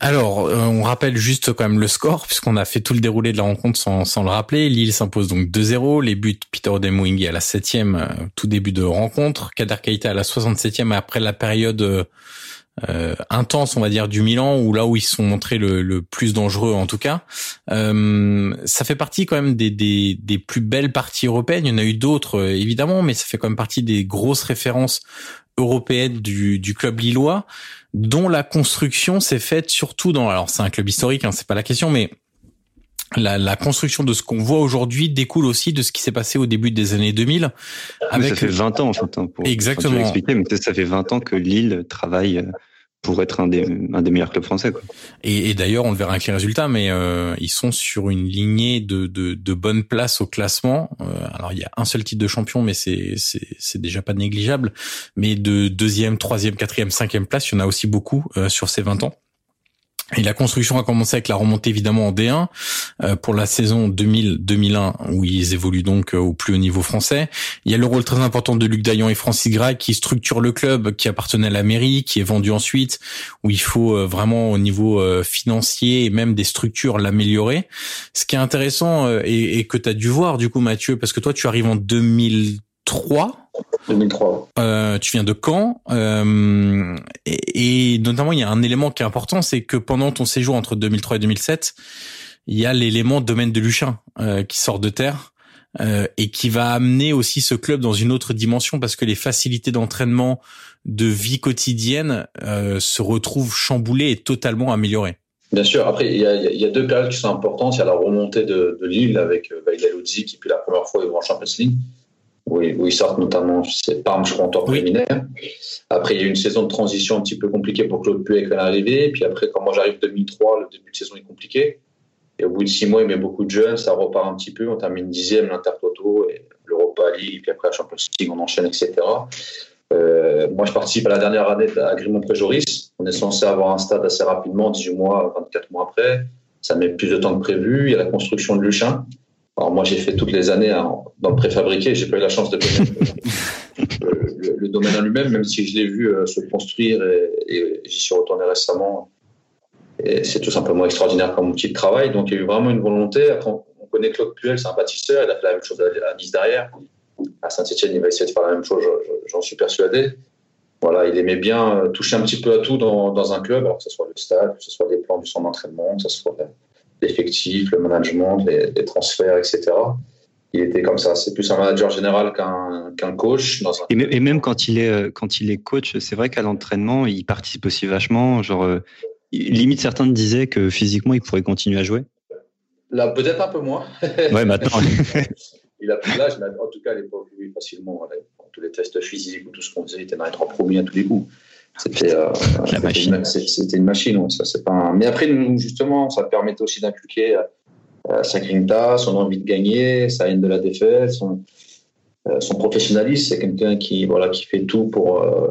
Alors, euh, on rappelle juste quand même le score, puisqu'on a fait tout le déroulé de la rencontre sans, le rappeler. Lille s'impose donc 2-0. Les buts, Peter Odemwingie à la 7 euh, tout début de rencontre. Kader Keita à la 67e, après la période euh, euh, intense, on va dire, du Milan, ou là où ils se sont montrés le, plus dangereux en tout cas. Euh, ça fait partie quand même des, des, des, plus belles parties européennes. Il y en a eu d'autres euh, évidemment, mais ça fait quand même partie des grosses références européennes du, du club lillois, dont la construction s'est faite surtout dans. Alors c'est un club historique, hein, c'est pas la question, mais la, la, construction de ce qu'on voit aujourd'hui découle aussi de ce qui s'est passé au début des années 2000. Avec... Ça fait 20 ans en fait. Hein, pour, Exactement. Expliquer, mais ça fait 20 ans que Lille travaille euh, pour être un des, un des meilleurs clubs français. Quoi. Et, et d'ailleurs, on le verra avec les résultats, mais euh, ils sont sur une lignée de, de, de bonnes places au classement. Euh, alors, il y a un seul titre de champion, mais c'est, c'est, c'est déjà pas négligeable. Mais de deuxième, troisième, quatrième, cinquième place, il y en a aussi beaucoup euh, sur ces 20 ans. Et la construction a commencé avec la remontée évidemment en D1 euh, pour la saison 2000-2001 où ils évoluent donc euh, au plus haut niveau français. Il y a le rôle très important de Luc Dayan et Francis Gray qui structure le club qui appartenait à la mairie, qui est vendu ensuite, où il faut euh, vraiment au niveau financier et même des structures l'améliorer. Ce qui est intéressant et, et que tu as dû voir du coup Mathieu, parce que toi tu arrives en 2003 2003. Euh, tu viens de Caen euh, et, notamment il y a un élément qui est important, c'est que pendant ton séjour entre 2003 et 2007, il y a l'élément domaine de Luchin euh, qui sort de terre euh, et qui va amener aussi ce club dans une autre dimension parce que les facilités d'entraînement, de vie quotidienne euh, se retrouvent chamboulées et totalement améliorées. Bien sûr. Après, il y, a, il y, a, deux périodes qui sont importantes. Il y a la remontée de, de Lille avec Vaïda Lodzi qui, puis la première fois, ils vont en Champions League où, ils sortent notamment, c'est Parme, je crois, en temps préliminaire. Après, il y a eu une saison de transition un petit peu compliquée pour Claude Puel quand l'arrivée. Puis après, quand moi j'arrive 2003, le début de saison est compliqué. Et au bout de six mois, il met beaucoup de jeunes, ça repart un petit peu. On termine dixième, l'Intertoto, et l'Europa League, puis après la Champions League, on enchaîne, etc. Euh, moi, je participe à la dernière année à Grimont-Préjoris. On est censé avoir un stade assez rapidement, 18 mois, 24 mois après. Ça met plus de temps que prévu. Il y a la construction de Luchin. Alors moi, j'ai fait toutes les années dans le préfabriqué. J'ai pas eu la chance de connaître le, domaine en lui-même, même si je l'ai vu euh, se construire et, j'y suis retourné récemment. Et c'est tout simplement extraordinaire comme outil de travail. Donc il y a eu vraiment une volonté. Après, on connaît Claude Puel, c'est un bâtisseur. Il a fait la même chose à Nice derrière. À Saint-Etienne, il va essayer de faire la même chose, j'en suis persuadé. Voilà, il aimait bien toucher un petit peu à tout dans, dans un club, alors que ce soit le stade, que ce soit les plans du centre d'entraînement, que ce soit l'effectif, le management, les, les, transferts, etc. Il était comme ça. C'est plus un manager général qu'un qu'un coach. Dans un... et, même quand il est quand il est coach, c'est vrai qu'à l'entraînement, il participe aussi vachement. Genre, limite certains disaient que physiquement, il pourrait continuer à jouer. Là, peut-être un peu moins. Ouais, maintenant. il a plus l'âge, mais en tout cas, à l'époque, lui, facilement, tous les tests physiques ou tout ce qu'on faisait, il était dans les trois premiers à tous les coups. C'était euh, une machine, ouais, ça, pas un... Mais après, justement, ça permettait aussi d'inculquer euh, sa grinta, son envie de gagner, sa haine de la défaite, son, euh, son professionnalisme. C'est quelqu'un qui, voilà, qui fait tout pour, euh,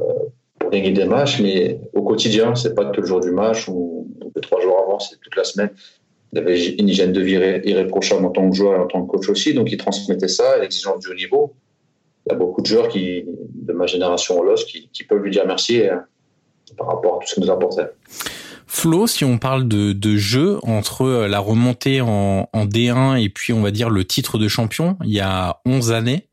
pour gagner des matchs, mais au quotidien, c'est pas que le jour du match ou, ou trois jours avant, c'est toute la semaine il avait une hygiène de vie irréprochable en tant que joueur et en tant que coach aussi, donc il transmettait ça, l'exigence du haut niveau. Il y a beaucoup de joueurs qui, de ma génération au LOS qui, qui peuvent lui dire merci euh, par rapport à tout ce qu'il nous apportait. Flo, si on parle de, de jeu entre euh, la remontée en, en, D1 et puis on va dire le titre de champion, il y a 11 années,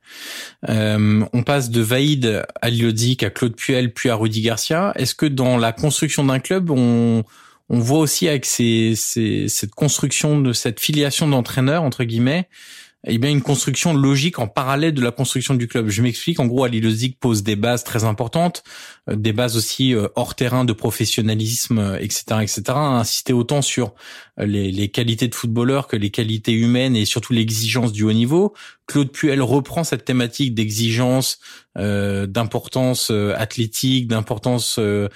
euh, on passe de Vaïd à Liodzic à Claude Puel puis à Rudy Garcia. Est-ce que dans la construction d'un club, on on voit aussi avec ces, ces, cette construction de cette filiation d'entraîneur entre guillemets, eh bien une construction logique en parallèle de la construction du club. Je m'explique. En gros, Ali Lozic pose des bases très importantes, euh, des bases aussi euh, hors terrain de professionnalisme, etc., euh, etc. Insister autant sur les, les, qualités de footballeur que les qualités humaines et surtout l'exigence du haut niveau. Claude Puel reprend cette thématique d'exigence, euh, d'importance athlétique, d'importance euh,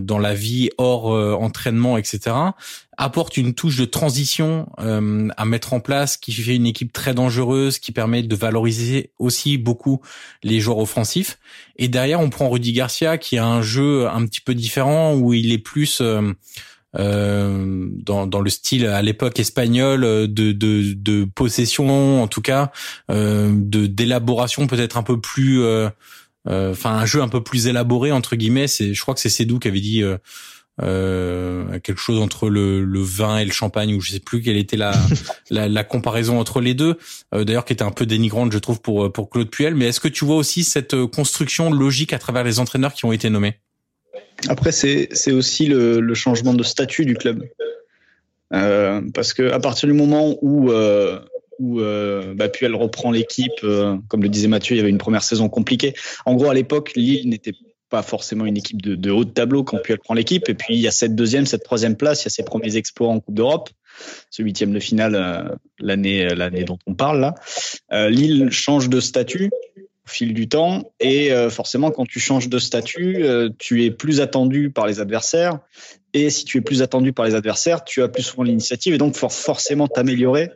dans la vie hors entraînement, etc apporte une touche de transition euh, à mettre en place qui fait une équipe très dangereuse, qui permet de valoriser aussi beaucoup les joueurs offensifs. Et derrière, on prend Rudy Garcia qui a un jeu un petit peu différent où il est plus euh, euh, dans, dans le style à l'époque espagnol de, de, de possession, en tout cas, de d'élaboration peut-être un peu plus, enfin un jeu un peu plus élaboré entre guillemets. C'est, je crois que c'est Cédou qui avait dit euh, quelque chose entre le, le, vin et le champagne, ou je sais plus quelle était la, la, la, comparaison entre les deux. Euh, D'ailleurs, qui était un peu dénigrante, je trouve, pour pour Claude Puel. Mais est-ce que tu vois aussi cette construction logique à travers les entraîneurs qui ont été nommés? Après, c'est c'est aussi le, le, changement de statut du club, euh, parce que à partir du moment où euh, où euh, bah, Puel reprend l'équipe, euh, comme le disait Mathieu, il y avait une première saison compliquée. En gros, à l'époque, Lille n'était pas forcément une équipe de, haut de tableau quand elle prend l'équipe. Et puis il y a cette deuxième, cette troisième place, il y a ses premiers exploits en Coupe d'Europe, ce huitième de finale euh, l'année euh, l'année dont on parle là. Euh, Lille change de statut au fil du temps et forcément quand tu changes de statut, tu es plus attendu par les adversaires et si tu es plus attendu par les adversaires, tu as plus souvent l'initiative et donc forcément t'améliorer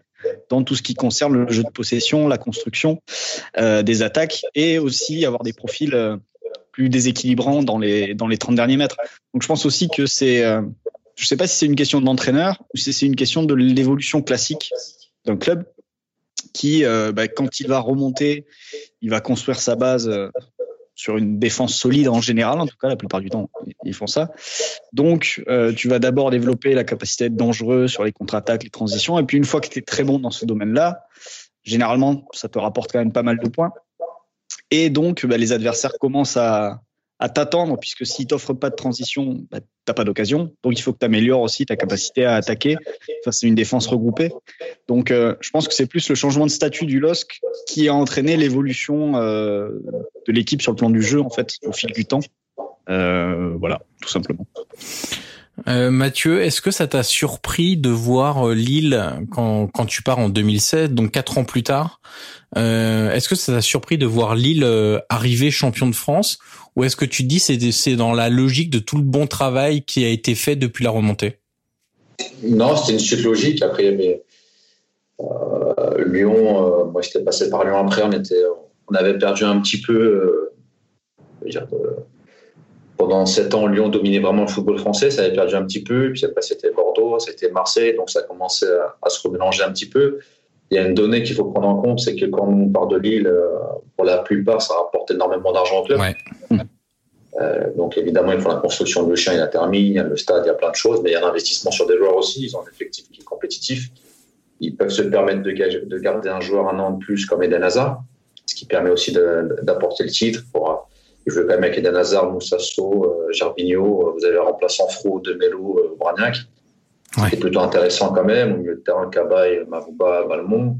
dans tout ce qui concerne le jeu de possession, la construction des attaques et aussi avoir des profils plus déséquilibrant dans les dans les 30 derniers mètres. Donc je pense aussi que c'est euh, je sais pas si c'est une question de l'entraîneur ou si c'est une question de l'évolution classique d'un club qui euh, bah, quand il va remonter, il va construire sa base euh, sur une défense solide en général, en tout cas la plupart du temps ils font ça. Donc tu vas d'abord développer la capacité d'être dangereux sur les contre-attaques, les transitions, et puis une fois que tu es très bon dans ce domaine-là, généralement ça te rapporte quand même pas mal de points. Et donc, bah, les adversaires commencent à, à t'attendre, puisque s'ils t'offrent pas de transition, bah, t'as pas d'occasion. Donc, il faut que tu améliores aussi ta capacité à attaquer face à une défense regroupée. Donc, euh, je pense que c'est plus le changement de statut du LOSC qui a entraîné l'évolution euh, de l'équipe sur le plan du jeu, en fait, au fil du temps. Euh, voilà, tout simplement. Euh, Mathieu, est-ce que ça t'a surpris de voir euh, Lille quand, quand tu pars en 2007, donc quatre ans plus tard euh, Est-ce que ça t'a surpris de voir Lille euh, arriver champion de France Ou est-ce que tu dis c'est c'est dans la logique de tout le bon travail qui a été fait depuis la remontée? Non, c'était une suite logique. Après, y avait Lyon. moi, j'étais passé par Lyon après. On était, on avait perdu un petit peu. Pendant sept ans, Lyon dominait vraiment le football français. Ça avait perdu un petit peu. Puis après, c'était Bordeaux, c'était Marseille. Donc, ça commençait à, à, se remélanger un petit peu. Il y a une donnée qu'il faut prendre en compte, c'est que quand on part de Lille, euh, pour la plupart, ça rapporte énormément d'argent au club. Ouais. Euh, donc, évidemment, il faut la construction de chien la thermie, il y a le stade, il y a plein de choses. Mais il y a l'investissement sur des joueurs aussi. Ils ont un effectif qui est compétitif. Ils peuvent se permettre de, de garder un joueur un an de plus comme Eden Hazard. ce qui permet aussi d'apporter le titre. Pour, il jouait quand même avec Eden Hazard, Moussasso, euh, Gervinho, vous avez remplaçant Fro, Demelo, euh, Bragnac. Ouais. C'est plutôt intéressant quand même. Au milieu de terrain, Cabaye, Marouba, Balmont,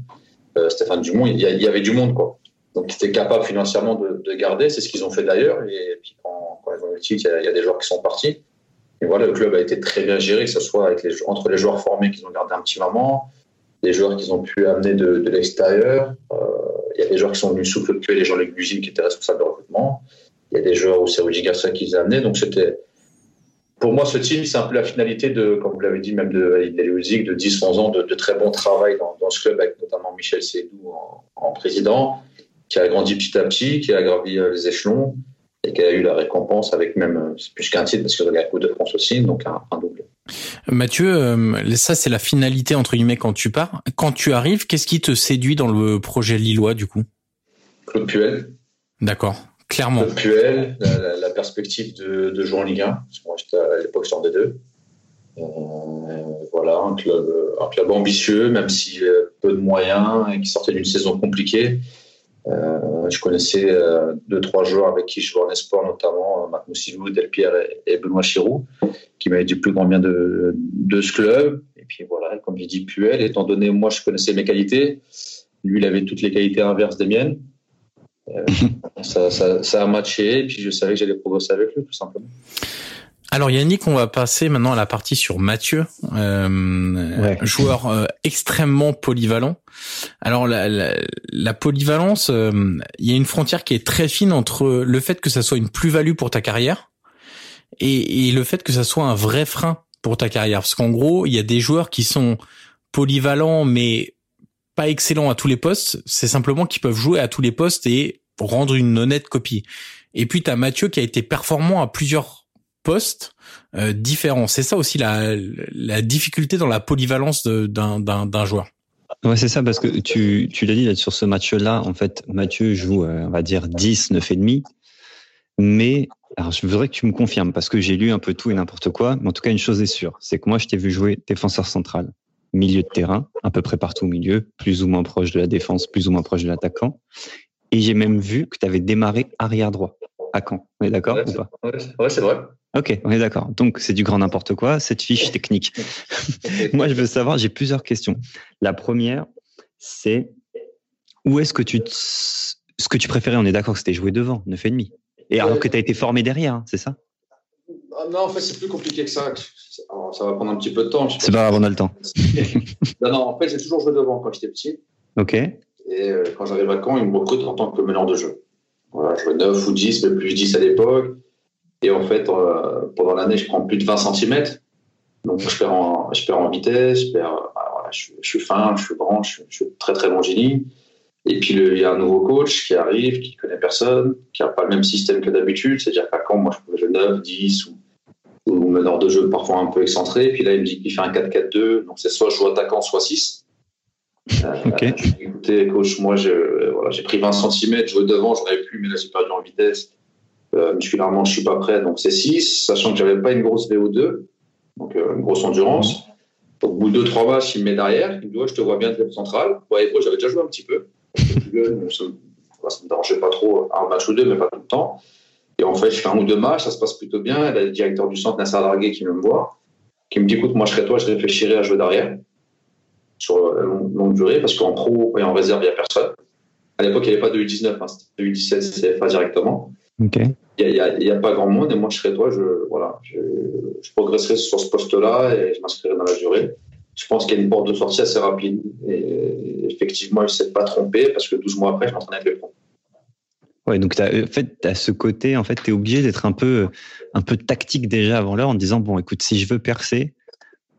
euh, Stéphane Dumont, il y, il y, avait du monde. Quoi. Donc, ils étaient capables financièrement de, de garder. C'est ce qu'ils ont fait d'ailleurs. Et puis, quand, quand ils ont eu le titre, il y, a, il y, a, des joueurs qui sont partis. Et voilà, le club a été très bien géré, que ce soit avec les, entre les joueurs formés qu'ils ont gardé un petit moment, les joueurs qu'ils ont pu amener de, de l'extérieur. Euh, il y a des joueurs qui sont venus sous le pied, les Jean-Luc Buzine qui étaient responsables de recrutement. Il y a des joueurs où c'est Rudy Garcia qui les a amenés. Donc, c'était pour moi, ce team, c'est un peu la finalité de, comme vous l'avez dit, même de Walid de 10-11 ans de, de, très bon travail dans, dans, ce club, avec notamment Michel Sédou en, en, président, qui a grandi petit à petit, qui a gravi euh, les échelons et qui a eu la récompense avec même euh, plus qu'un titre, parce qu'il y a la Coupe de France aussi, donc un, un double. Mathieu, euh, ça c'est la finalité entre guillemets quand tu pars. Quand tu arrives, qu'est-ce qui te séduit dans le projet lillois du coup? Claude Puel. D'accord. Clairement. Le Puel, la, perspective de, jouer en Ligue 1. Moi, j'étais à l'époque sur D2. Euh, voilà, un club, un club ambitieux, même si euh, peu de moyens et qui sortait d'une saison compliquée. Euh, je connaissais euh, deux, trois joueurs avec qui je jouais en espoir, notamment euh, Marc Moussilou, Delpierre et, Benoît Chirou, qui m'avaient dit plus grand bien de, de ce club. Et puis voilà, comme j'ai dit, Puel, étant donné moi je connaissais mes qualités, lui il avait toutes les qualités inverses des miennes. Euh, ça, ça, ça, a matché et puis je savais que j'allais progresser avec lui tout simplement. Alors Yannick, on va passer maintenant à la partie sur Mathieu, euh, ouais. joueur euh, extrêmement polyvalent. Alors la, la, la polyvalence, euh, il y a une frontière qui est très fine entre le fait que ça soit une plus-value pour ta carrière et, et, le fait que ça soit un vrai frein pour ta carrière. Parce qu'en gros, il y a des joueurs qui sont polyvalents mais pas excellent à tous les postes, c'est simplement qu'ils peuvent jouer à tous les postes et rendre une honnête copie. Et puis tu as Mathieu qui a été performant à plusieurs postes euh, différents. C'est ça aussi la, difficulté dans la polyvalence d'un joueur. Ouais, c'est ça, parce que tu, l'as dit sur ce match-là, en fait, Mathieu joue, euh, on va dire, 10, 9 et demi. Mais, alors, je voudrais que tu me confirmes, parce que j'ai lu un peu tout et n'importe quoi, mais en tout cas, une chose est sûre, c'est que moi, je t'ai vu jouer défenseur central milieu de terrain, à peu près partout au milieu, plus ou moins proche de la défense, plus ou moins proche de l'attaquant. Et j'ai même vu que tu avais démarré arrière droit à Caen. On est d'accord ouais, ou pas Ouais, c'est vrai. Ok, on est d'accord. Donc c'est du grand n'importe quoi, cette fiche technique. Moi, je veux savoir, j'ai plusieurs questions. La première, c'est où est-ce que tu te... ce que tu préférais On est d'accord que c'était jouer devant, 9 et demi. Et alors que tu as été formé derrière, hein, c'est ça? Non, en fait, c'est plus compliqué que ça. Alors, ça va prendre un petit peu de temps. C'est pas grave, on a le temps. non, non, en fait, j'ai toujours joué devant quand j'étais petit. Ok. Et euh, quand j'arrive à Caen, ils me recrutent en tant que meneur de jeu. Voilà, je jouais 9 ou 10, mais plus 10 à l'époque. Et en fait, euh, pendant l'année, je prends plus de 20 cm. Donc, je perds en, je perds en vitesse, je, perds, voilà, je, je, suis fin, je suis grand, je, je suis très, très longiligne. Et puis, il y a un nouveau coach qui arrive, qui connaît personne, qui n'a pas le même système que d'habitude. C'est-à-dire qu'à Caen, moi, je pouvais jouer 9, 10 ou ou meneur de jeu parfois un peu excentré. Puis là, il me dit qu'il fait un 4-4-2. Donc, c'est soit je joue attaquant, soit 6. Euh, okay. Je écoutez, coach, moi, j'ai voilà, pris 20 cm, jouer devant, j'en avais plus, mais là, j'ai perdu en vitesse. Euh, musculairement, je suis pas prêt, donc c'est 6, sachant que j'avais pas une grosse VO2, donc euh, une grosse endurance. Au bout de 2-3 matchs, il me met derrière, il me dit, ouais, je te vois bien de central. Ouais, j'avais déjà joué un petit peu. Jeune, ça, ça me dérangeait pas trop, un match ou deux, mais pas tout le temps. Et en fait, je fais un ou deux matchs, ça se passe plutôt bien. Il y a le directeur du centre, Nasser Larguet, qui vient me voir, qui me dit écoute, moi, je serais toi, je réfléchirais à jouer derrière sur la longue durée, parce qu'en pro et en réserve, il n'y a personne. À l'époque, il n'y avait pas de U19, hein, c'était U17 CFA directement. Okay. Il n'y a, a, a, pas grand monde, et moi, je serais toi, je, voilà, je, je progresserai sur ce poste-là et je m'inscrirai dans la durée. Je pense qu'il y a une porte de sortie assez rapide. Et effectivement, il ne s'est pas trompé, parce que 12 mois après, je m'entraînais avec les pros. Ouais, donc as, en fait, à ce côté, en fait, tu es obligé d'être un peu, un peu tactique déjà avant l'heure en disant bon, écoute, si je veux percer,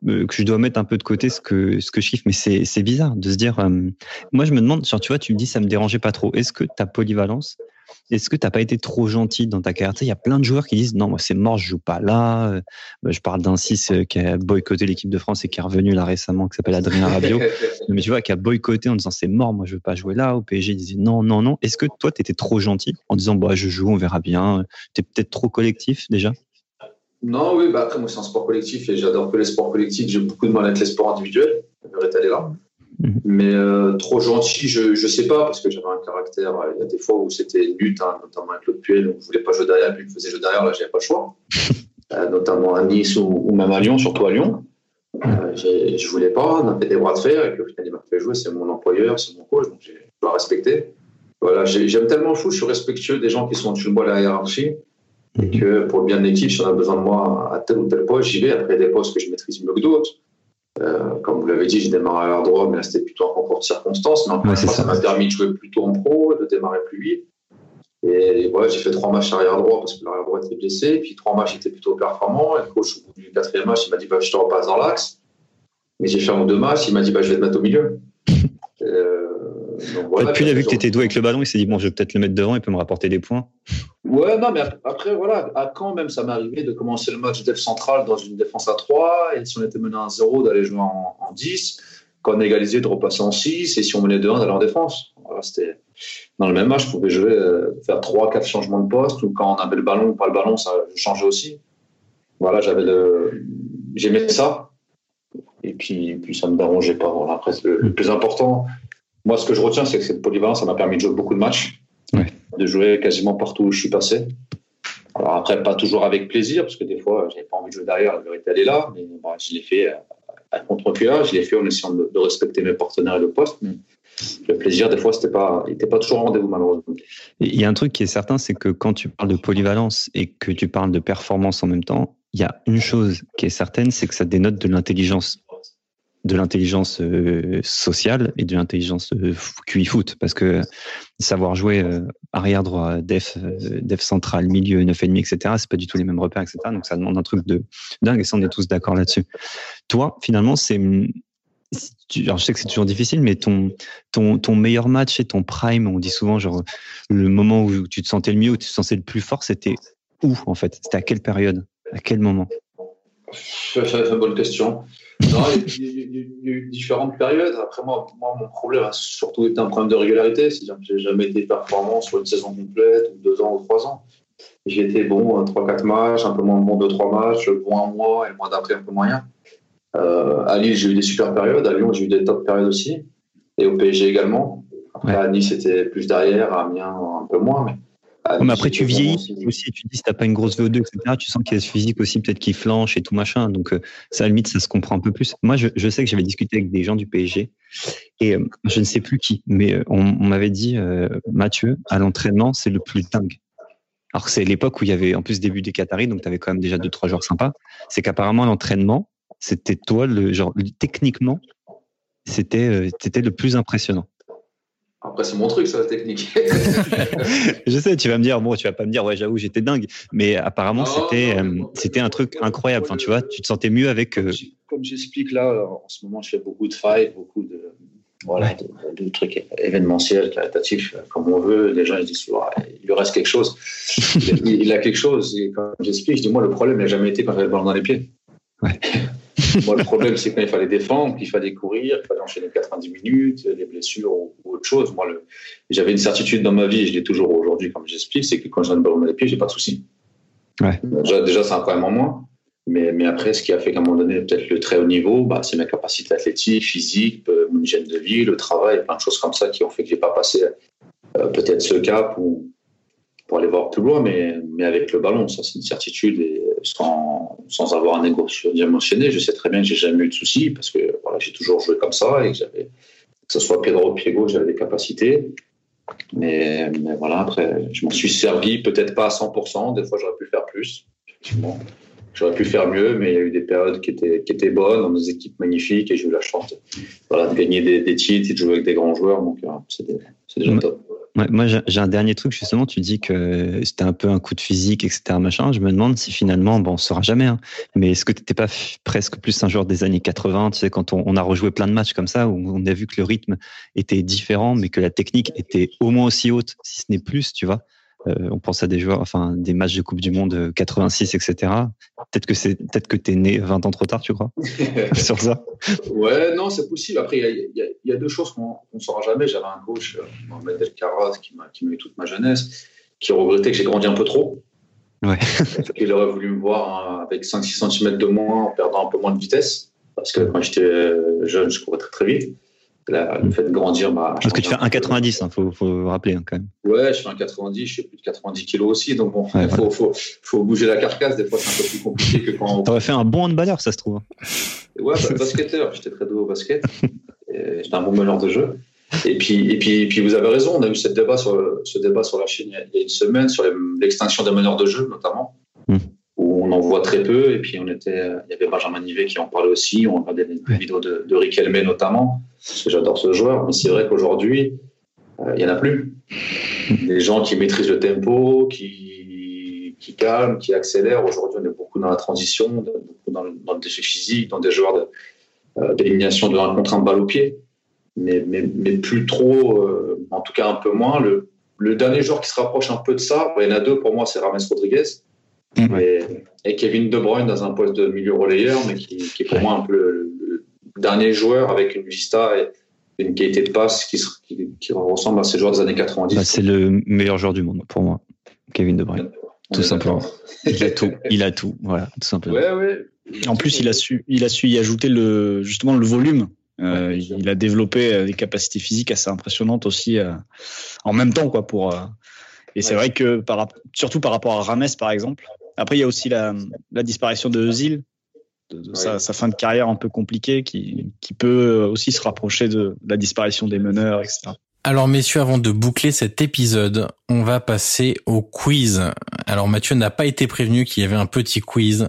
euh, que je dois mettre un peu de côté ce que ce que je kiffe, mais c'est c'est bizarre de se dire. Euh, moi, je me demande, genre, tu vois, tu me dis ça me dérangeait pas trop. Est-ce que ta polyvalence, est-ce que t'as pas été trop gentil dans ta carrière? Il y a plein de joueurs qui disent non, moi c'est mort, je joue pas là. Euh, je parle d'un 6 qui a boycotté l'équipe de France et qui est revenu là récemment, qui s'appelle Adrien Rabiot. mais tu vois, qui a boycotté en disant c'est mort, moi je veux pas jouer là. Au PSG, il disait non, non, non. Est-ce que toi t'étais trop gentil en disant bah je joue, on verra bien? T'es peut-être trop collectif déjà? Non, oui, bah après moi c'est un sport collectif et j'adore que les sports collectifs. J'ai beaucoup de mal avec les sports individuels. Est là. Mhm. Mais euh, trop gentil, je ne sais pas, parce que j'avais un caractère. Il y a des fois où c'était une lutte, hein, notamment avec Claude Puel, où je ne voulais pas jouer derrière, puis il me faisait jouer derrière, là, j'avais pas le choix. euh, notamment à Nice ou, ou, même à Lyon, surtout à Lyon. Euh, je ne voulais pas, on avait des bras de fer, et puis au final, il m'a fait jouer, c'est mon employeur, c'est mon coach, donc je dois respecter. Voilà, j'aime tellement le foot, je suis respectueux des gens qui sont au-dessus de moi à la hiérarchie, et mhm. que pour le bien de l'équipe, si on a besoin de moi à tel ou tel poste, j'y vais. Après, des postes que je maîtrise mieux que d'autres. Euh, comme vous l'avez dit, j'ai démarré à droit, mais là, c'était plutôt un concours de circonstances. Mais ça m'a permis de jouer plutôt en pro, de démarrer plus vite. Et voilà, j'ai fait trois matchs arrière droit parce que l'arrière droit était blessé. Puis trois matchs étaient plutôt performants. Et le coach, au bout du quatrième match, il m'a dit bah, Je te repasse dans l'axe. Mais j'ai fait un ou deux matchs. Il m'a dit bah, Je vais te mettre au milieu. Voilà, puis il a vu que tu étais doué avec le ballon, il s'est dit bon, je vais peut-être le mettre devant, il peut me rapporter des points. Ouais, non, mais après, voilà, à quand même, ça m'est arrivé de commencer le match def central dans une défense à 3, et si on était mené à 0, d'aller jouer en, 10, quand on égalisait, de repasser en 6, et si on menait 2-1, d'aller en défense. Voilà, c'était dans le même match, je pouvais jouer, euh, faire 3-4 changements de poste, ou quand on avait le ballon ou pas le ballon, ça changeait aussi. Voilà, j'avais le. J'aimais ça. Et puis, puis ça ne me dérangeait pas. Voilà, après, le plus important, moi, ce que je retiens, c'est que cette polyvalence, ça m'a permis de jouer beaucoup de matchs, de jouer quasiment partout où je suis passé. Alors après, pas toujours avec plaisir, parce que des fois, j'avais pas envie de jouer derrière, la vérité, elle est là. Mais bon, je l'ai fait à contre-cœur, je l'ai fait en essayant de, respecter mes partenaires et le poste. Mais le plaisir, des fois, c'était pas, n'était pas toujours rendez-vous, malheureusement. Il y a un truc qui est certain, c'est que quand tu parles de polyvalence et que tu parles de performance en même temps, il y a une chose qui est certaine, c'est que ça dénote de l'intelligence de l'intelligence euh, sociale et de l'intelligence euh, QI foot parce que savoir jouer euh, arrière droit, def, def central, milieu, 9,5, etc. C'est pas du tout les mêmes repères, etc. Donc ça demande un truc de dingue et ça on est tous d'accord là-dessus. Toi, finalement, c'est alors je sais que c'est toujours difficile, mais ton, ton, ton meilleur match et ton prime, on dit souvent genre le moment où tu te sentais le mieux, où tu te sentais le plus fort, c'était où en fait? C'était à quelle période? À quel moment? C'est une bonne question. Non, il y, a eu différentes périodes. Après, moi, moi, mon problème a surtout été un problème de régularité. C'est-à-dire que j'ai jamais été performant sur une saison complète, ou deux ans ou trois ans. J'ai été bon trois, quatre matchs, un peu moins bon deux, trois matchs, bon un mois, et le mois d'après un peu moyen. Euh, à Lille, j'ai eu des super périodes. À Lyon, j'ai eu des top périodes aussi. Et au PSG également. Après, à Nice, c'était plus derrière. À Amiens, un peu moins. Mais ah, mais après, tu vieillis aussi. Tu dis, si t'as pas une grosse VO2, etc., tu sens qu'il y a ce physique aussi, peut-être qui flanche et tout machin. Donc, euh, ça, à la limite, ça se comprend un peu plus. Moi, je, je sais que j'avais discuté avec des gens du PSG et euh, je ne sais plus qui, mais euh, on, on m'avait dit, Mathieu, à l'entraînement, c'est le plus dingue. Alors, c'est l'époque où il y avait en plus début des Qataris, donc tu avais quand même déjà deux, trois joueurs sympas. C'est qu'apparemment, l'entraînement, c'était toi, le genre, techniquement, c'était, c'était le plus impressionnant. Après, c'est mon truc, ça, la technique. je sais, tu vas me dire, bon, tu vas pas me dire, ouais, j'avoue, j'étais dingue. Mais apparemment, c'était, euh, c'était un truc incroyable. Enfin, tu vois, tu te sentais mieux avec. Euh, comme j'explique là, en ce moment, je fais beaucoup de fight, beaucoup de, voilà, de, trucs événementiels, caritatifs, comme on veut. Les gens, ils disent, il lui reste quelque chose. il, a quelque chose. Et quand j'explique, je dis, moi, le problème n'a jamais été quand j'avais le ballon dans les pieds. Ouais. Moi, le problème, c'est quand il fallait défendre, qu'il fallait courir, qu'il fallait enchaîner 90 minutes, les blessures ou, autre chose. Moi, j'avais une certitude dans ma vie, et je l'ai toujours aujourd'hui, comme j'explique, c'est que quand j'ai un ballon dans les pieds, j'ai pas de souci. Ouais. Déjà, c'est un problème en moins. Mais, mais, après, ce qui a fait qu'à un moment donné, peut-être le très haut niveau, bah, c'est ma capacité athlétique, physique, euh, mon hygiène de vie, le travail, plein de choses comme ça qui ont fait que j'ai pas passé euh, peut-être ce cap ou pour aller voir plus loin, mais, mais avec le ballon, ça c'est une certitude et sans, sans avoir un égo mentionné, je sais très bien que j'ai jamais eu de soucis parce que voilà, j'ai toujours joué comme ça et que j'avais, que ce soit pied droit ou pied gauche, j'avais des capacités. Mais, mais, voilà, après, je m'en suis servi, peut-être pas à 100%, des fois j'aurais pu faire plus, effectivement. J'aurais pu faire mieux, mais il y a eu des périodes qui étaient, qui étaient bonnes, dans des équipes magnifiques, et j'ai eu la chance de, voilà, de gagner des, des, titres et de jouer avec des grands joueurs, donc euh, c'est déjà top moi, j'ai un dernier truc, justement. Tu dis que c'était un peu un coup de physique, etc. Machin. Je me demande si finalement, bon, on ne saura jamais, hein, mais est-ce que tu pas presque plus un joueur des années 80, tu sais, quand on, on, a rejoué plein de matchs comme ça, où on a vu que le rythme était différent, mais que la technique était au moins aussi haute, si ce n'est plus, tu vois? Euh, on pense à des joueurs, enfin des matchs de Coupe du Monde 86, etc. Peut-être que c'est, peut-être que t'es né 20 ans trop tard, tu crois, sur ça. Ouais, non, c'est possible. Après, il y, a deux choses qu'on ne saura jamais. J'avais un coach, euh, Mohamed El Karat, qui m'a, eu toute ma jeunesse, qui regrettait que j'ai grandi un peu trop. Ouais. Il aurait voulu me voir hein, avec 5-6 cm de moins, en perdant un peu moins de vitesse. Parce que quand j'étais euh, jeune, je courais très très vite. La- le fait de grandir m'a. Parce que tu fais changé un peu. 1,90, hein, faut, faut rappeler hein, quand même. Ouais, je fais un 90, je fais plus de 90 kilos aussi, donc bon, Ouais, il faut, faut, faut bouger la carcasse. Des fois, c'est un peu plus compliqué que quand. T'aurais fait un bon handballeur, ça se trouve. Ouais, bah, basketteur, j'étais très doué au basket. Et J'étais un bon meneur de jeu. Et puis, et puis, et puis, vous avez raison, on a eu ce débat sur, le- ce débat sur la chaîne il y a- il une semaine sur l'extinction des meneurs de jeu, notamment, Mm. Où on en voit très peu. Et puis, on était, euh, il y avait Benjamin Nivet qui en parlait aussi. On regardait des Ouais. vidéos de, de Rick Helmet, notamment, parce que j'adore ce joueur. Mais c'est vrai qu'aujourd'hui, euh, il n'y en a plus. Des gens qui maîtrisent le tempo, qui, qui calment, qui accélèrent. Aujourd'hui, on est beaucoup dans la transition, beaucoup dans le, dans le défi physique, dans des joueurs de, euh, d'élimination de un contre un balle au pied, mais, mais, mais plus trop, euh, en tout cas un peu moins. Le, le dernier joueur qui se rapproche un peu de ça, il y en a deux pour moi, c'est Rames Rodriguez Et, et Kevin De Bruyne dans un poste de milieu relayeur, mais qui, qui est pour Ouais. moi un peu le, le dernier joueur avec une vista et une qualité de passe qui, se- qui, qui ressemble à ces joueurs des années 90. Bah, c'est le meilleur joueur du monde pour moi, Kevin De Bruyne. On tout simplement. Il a tout. Il a tout. Voilà, tout simplement. Ouais, ouais. En plus, il a su, il a su y ajouter le, justement le volume. Euh, Ouais, il a développé euh, des capacités physiques assez impressionnantes aussi euh, en même temps, quoi. Pour euh, et c'est vrai que par, surtout par rapport à Rames, par exemple. Après, il y a aussi la, la disparition de Özil, de, de sa, Ouais. sa fin de carrière un peu compliquée, qui, qui peut aussi se rapprocher de, la disparition des meneurs, etc. Alors messieurs, avant de boucler cet épisode, on va passer au quiz. Alors Mathieu n'a pas été prévenu qu'il y avait un petit quiz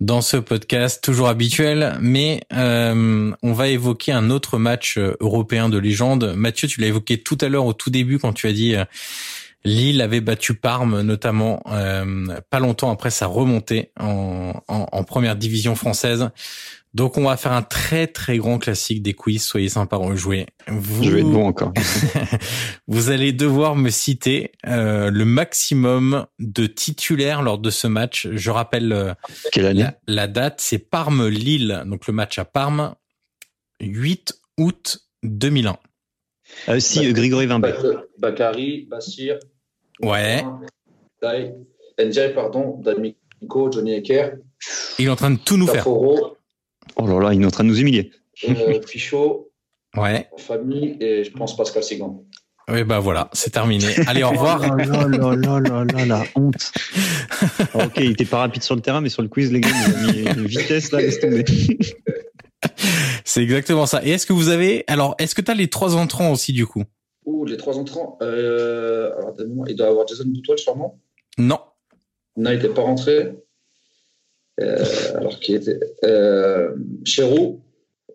dans ce podcast, toujours habituel, mais euh, on va évoquer un autre match euh, européen de légende. Mathieu, tu l'as évoqué tout à l'heure au tout début quand tu as dit euh, Lille avait battu Parme, notamment euh, pas longtemps après sa remontée en, en, en première division française. Donc on va faire un très très grand classique des quiz. Soyez sympas, rejouer. Vous... Je vais être bon encore. Vous allez devoir me citer euh, le maximum de titulaires lors de ce match. Je rappelle euh, Quelle année? la, la date, c'est Parme-Lille, donc le match à Parme, 8 août 2001. euh, Si, euh, Grégory Vimbert. Bak- Bakary, Bassir, Ouais, Dai, Ndiaye, pardon, D'Amico, Johnny Ecker, il est en train de tout nous faire. Oh là là, il est en train de nous humilier. euh, Fichot, Ouais, Famille et je pense Pascal Sigan. oui, bah voilà, c'est terminé. Allez, au revoir. Oh là là là là là, la honte. Ah, ok, il était pas rapide sur le terrain, mais sur le quiz, les gars, il a mis une vitesse là, laisse tomber. C'est exactement ça. Et est-ce que vous avez, alors, est-ce que tu as les trois entrants aussi du coup? Ouh, les trois entrants. Euh, alors, il doit y avoir Jason Boutoil sûrement? Non. Non, il n'était pas rentré. Euh, alors, qui était euh, Chéroux.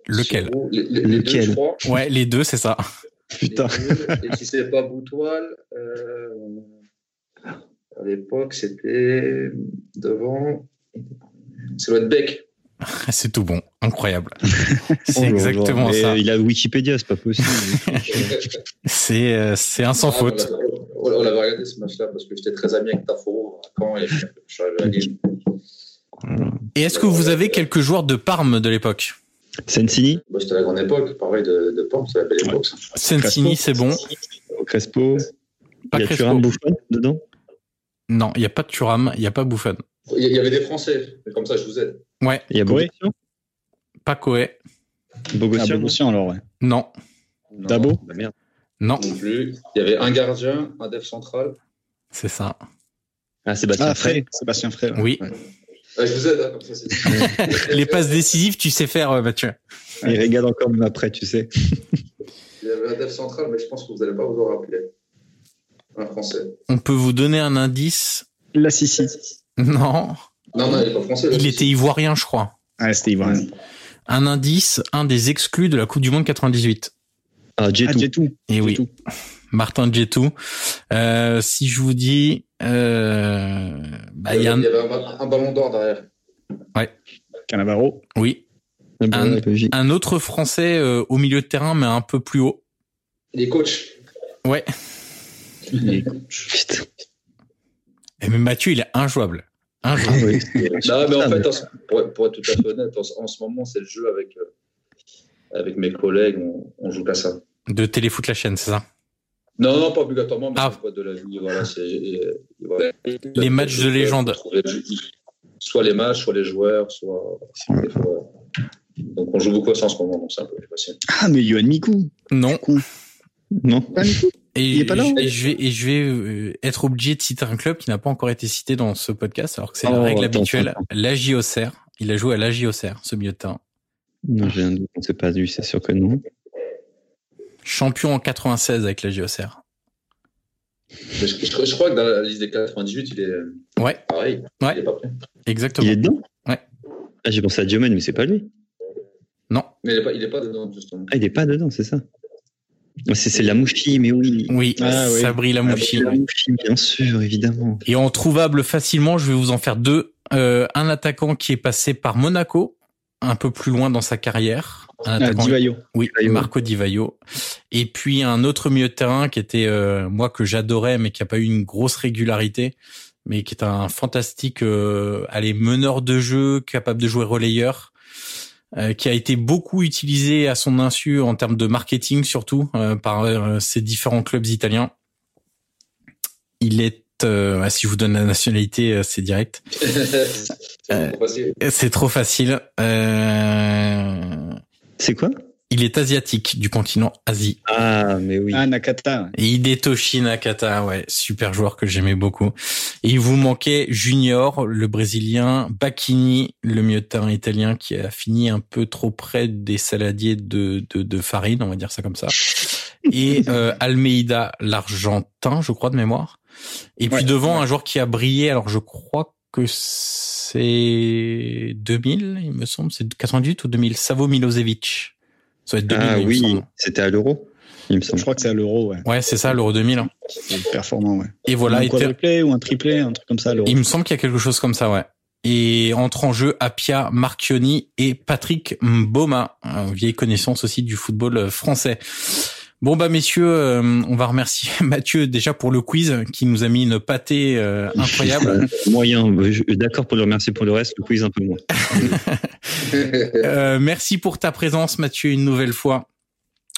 Lequel? Les, les- les deux, Lequel? je crois. Ouais, les deux, c'est ça. Putain. Deux. Et si c'est pas Boutoil, euh, à l'époque, c'était devant. Être Beck. C'est tout bon, incroyable. C'est Oh exactement ça. Il a Wikipédia, c'est pas possible. C'est euh, c'est un sans Ah, faute. On l'avait- regardé ce match-là parce que j'étais très ami avec Taforo à Caen et je suis arrivé à Lille. Et est-ce que vous avez quelques joueurs de Parme de l'époque? Sensini, Moi, c'était la grande époque, pareil de, de Porte, c'était la belle époque. Sensini, c'est bon. Crespo, Pas il y a Crespo. Thuram Buffon dedans? Non, il n'y a pas de Thuram, il n'y a pas y- il y avait des Français, mais comme ça, je vous aide. Ouais, Il y a Bogossian pas Coé. Ah, Bogossian, non Bogossian, alors, ouais. Non, Non, Dabo Bah, merde. non, Non plus. Il y avait un gardien, un def central. c'est ça. Ah, Sébastien Ah, Frey. Frey, Sébastien Frey. ouais. Oui. Ouais, je vous aide, hein, comme ça. Les passes décisives, tu sais faire, euh, Mathieu. Il regarde encore même après, tu sais. Il y avait un def central, mais je pense que vous n'allez pas vous en rappeler. Un Français. On peut vous donner un indice La Sissi. Non, Non, non, il n'est pas français. là, il était ivoirien, je crois. Ah, c'était Ivoirien. Un indice, un des exclus de la Coupe du Monde 98. Ah, Ah, Jetou. Jetou. Et oui, Jetou. Martin Djetou. Euh, si je vous dis, euh, bah, il y a un, Il y avait un, ba- un ballon d'or derrière. Canavaro. oui, Un- ouais, autre Français euh, au milieu de terrain, mais un peu plus haut. Il est coach. Ouais. Putain. Et mais Mathieu, il est injouable. Ah, Injouable. oui. Non, mais en fait, pour, pour être tout à fait honnête, en, en ce moment, c'est le jeu avec, euh, avec mes collègues. On, on joue qu'à ça. De Téléfoot la chaîne, c'est ça? Non, non, pas obligatoirement, mais Ah. de la vie. Voilà, euh. Les matchs de légende. Soit les matchs, soit les joueurs, soit. des fois- Donc on joue beaucoup à ça en ce moment, donc c'est un peu plus facile. Ah, mais Yohan Miku? Non. Non. Pas Miku? Et, Il est pas là, et je vais, et je vais euh, être obligé de citer un club qui n'a pas encore été cité dans ce podcast, alors que c'est la Oh, règle attends, habituelle. Auxerre. Il a joué à l'AJ Auxerre, ce milieu de terrain. Non, j'ai un doute, on sait pas lui, c'est sûr que non. Champion en 96 avec l'AJ Auxerre. Mais je, je- je crois que dans la liste des 98, il est Ouais, pareil. Ouais. Il est pas prêt. exactement. Il est dedans? Ouais. Ah, j'ai pensé à Diomène, mais c'est pas lui. Non. Mais il est pas, il est pas dedans, justement. Ah, il est pas dedans, c'est ça. Ah, C'est la Mouchi, mais oui. Oui, Ah, oui. Sabri Lamouchi. La Mouchi, bien sûr, évidemment. Et en trouvable facilement, je vais vous en faire deux. Euh, un attaquant qui est passé par Monaco, un peu plus loin dans sa carrière. Un Ah, attaquant Divayo. Oui. Marco Di Vaio. Et puis un autre milieu de terrain qui était euh, moi que j'adorais mais qui a pas eu une grosse régularité, mais qui est un fantastique euh, allez meneur de jeu, capable de jouer relayeur, euh, qui a été beaucoup utilisé à son insu en termes de marketing surtout euh, par euh, ces différents clubs italiens. Il est euh, ah, si je vous donne la nationalité, euh, c'est direct. c'est trop facile. C'est trop facile. Euh, C'est quoi? Il est asiatique du continent Asie. Ah, mais oui. Ah, Nakata. Et Hidetoshi Nakata, ouais, super joueur que j'aimais beaucoup. Et il vous manquait Junior, le brésilien, Bacchini, le milieu de terrain italien qui a fini un peu trop près des saladiers de, de, de farine, on va dire ça comme ça. Et euh, Almeida, l'argentin, je crois de mémoire. Et puis Ouais, devant, ouais. un joueur qui a brillé, alors je crois que c'est 2000, il me semble, c'est 98 ou 2000, Savo Milosevic. Ça va être 2000, Ah oui, c'était à l'euro, il me Je crois que c'est à l'euro, ouais. Ouais, c'est ça, l'Euro 2000. hein. C'est performant, ouais. Et voilà, un quadruplé ou un triplé, un truc comme ça il me semble qu'il y a quelque chose comme ça, ouais. Et entre en jeu Apia Marchioni et Patrick Mboma, une vieille connaissance aussi du football euh, français. Bon bah messieurs, euh, on va remercier Mathieu déjà pour le quiz qui nous a mis une pâtée euh, incroyable. Moyen, je- d'accord pour le remercier pour le reste, le quiz un peu moins. Euh, merci pour ta présence Mathieu une nouvelle fois.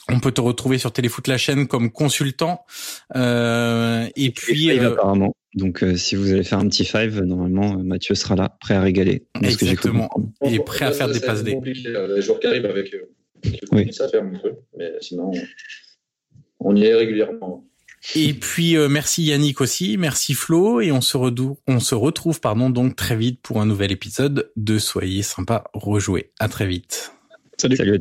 On peut te retrouver sur Téléfoot la chaîne comme consultant. Euh, et puis Five, euh, apparemment. Donc, euh, si vous allez faire un petit five, normalement, euh, Mathieu sera là, prêt à régaler. Exactement. est prêt à faire des C'est passes D. compliqué, là. Les jours qui arrivent avec eux. Oui. Ça un peu. Mais sinon, on y est régulièrement. Et puis euh, merci Yannick aussi, merci Flo et on se on se retrouve pardon donc très vite pour un nouvel épisode de Soyez sympa rejouer. À très vite. Salut. Salut.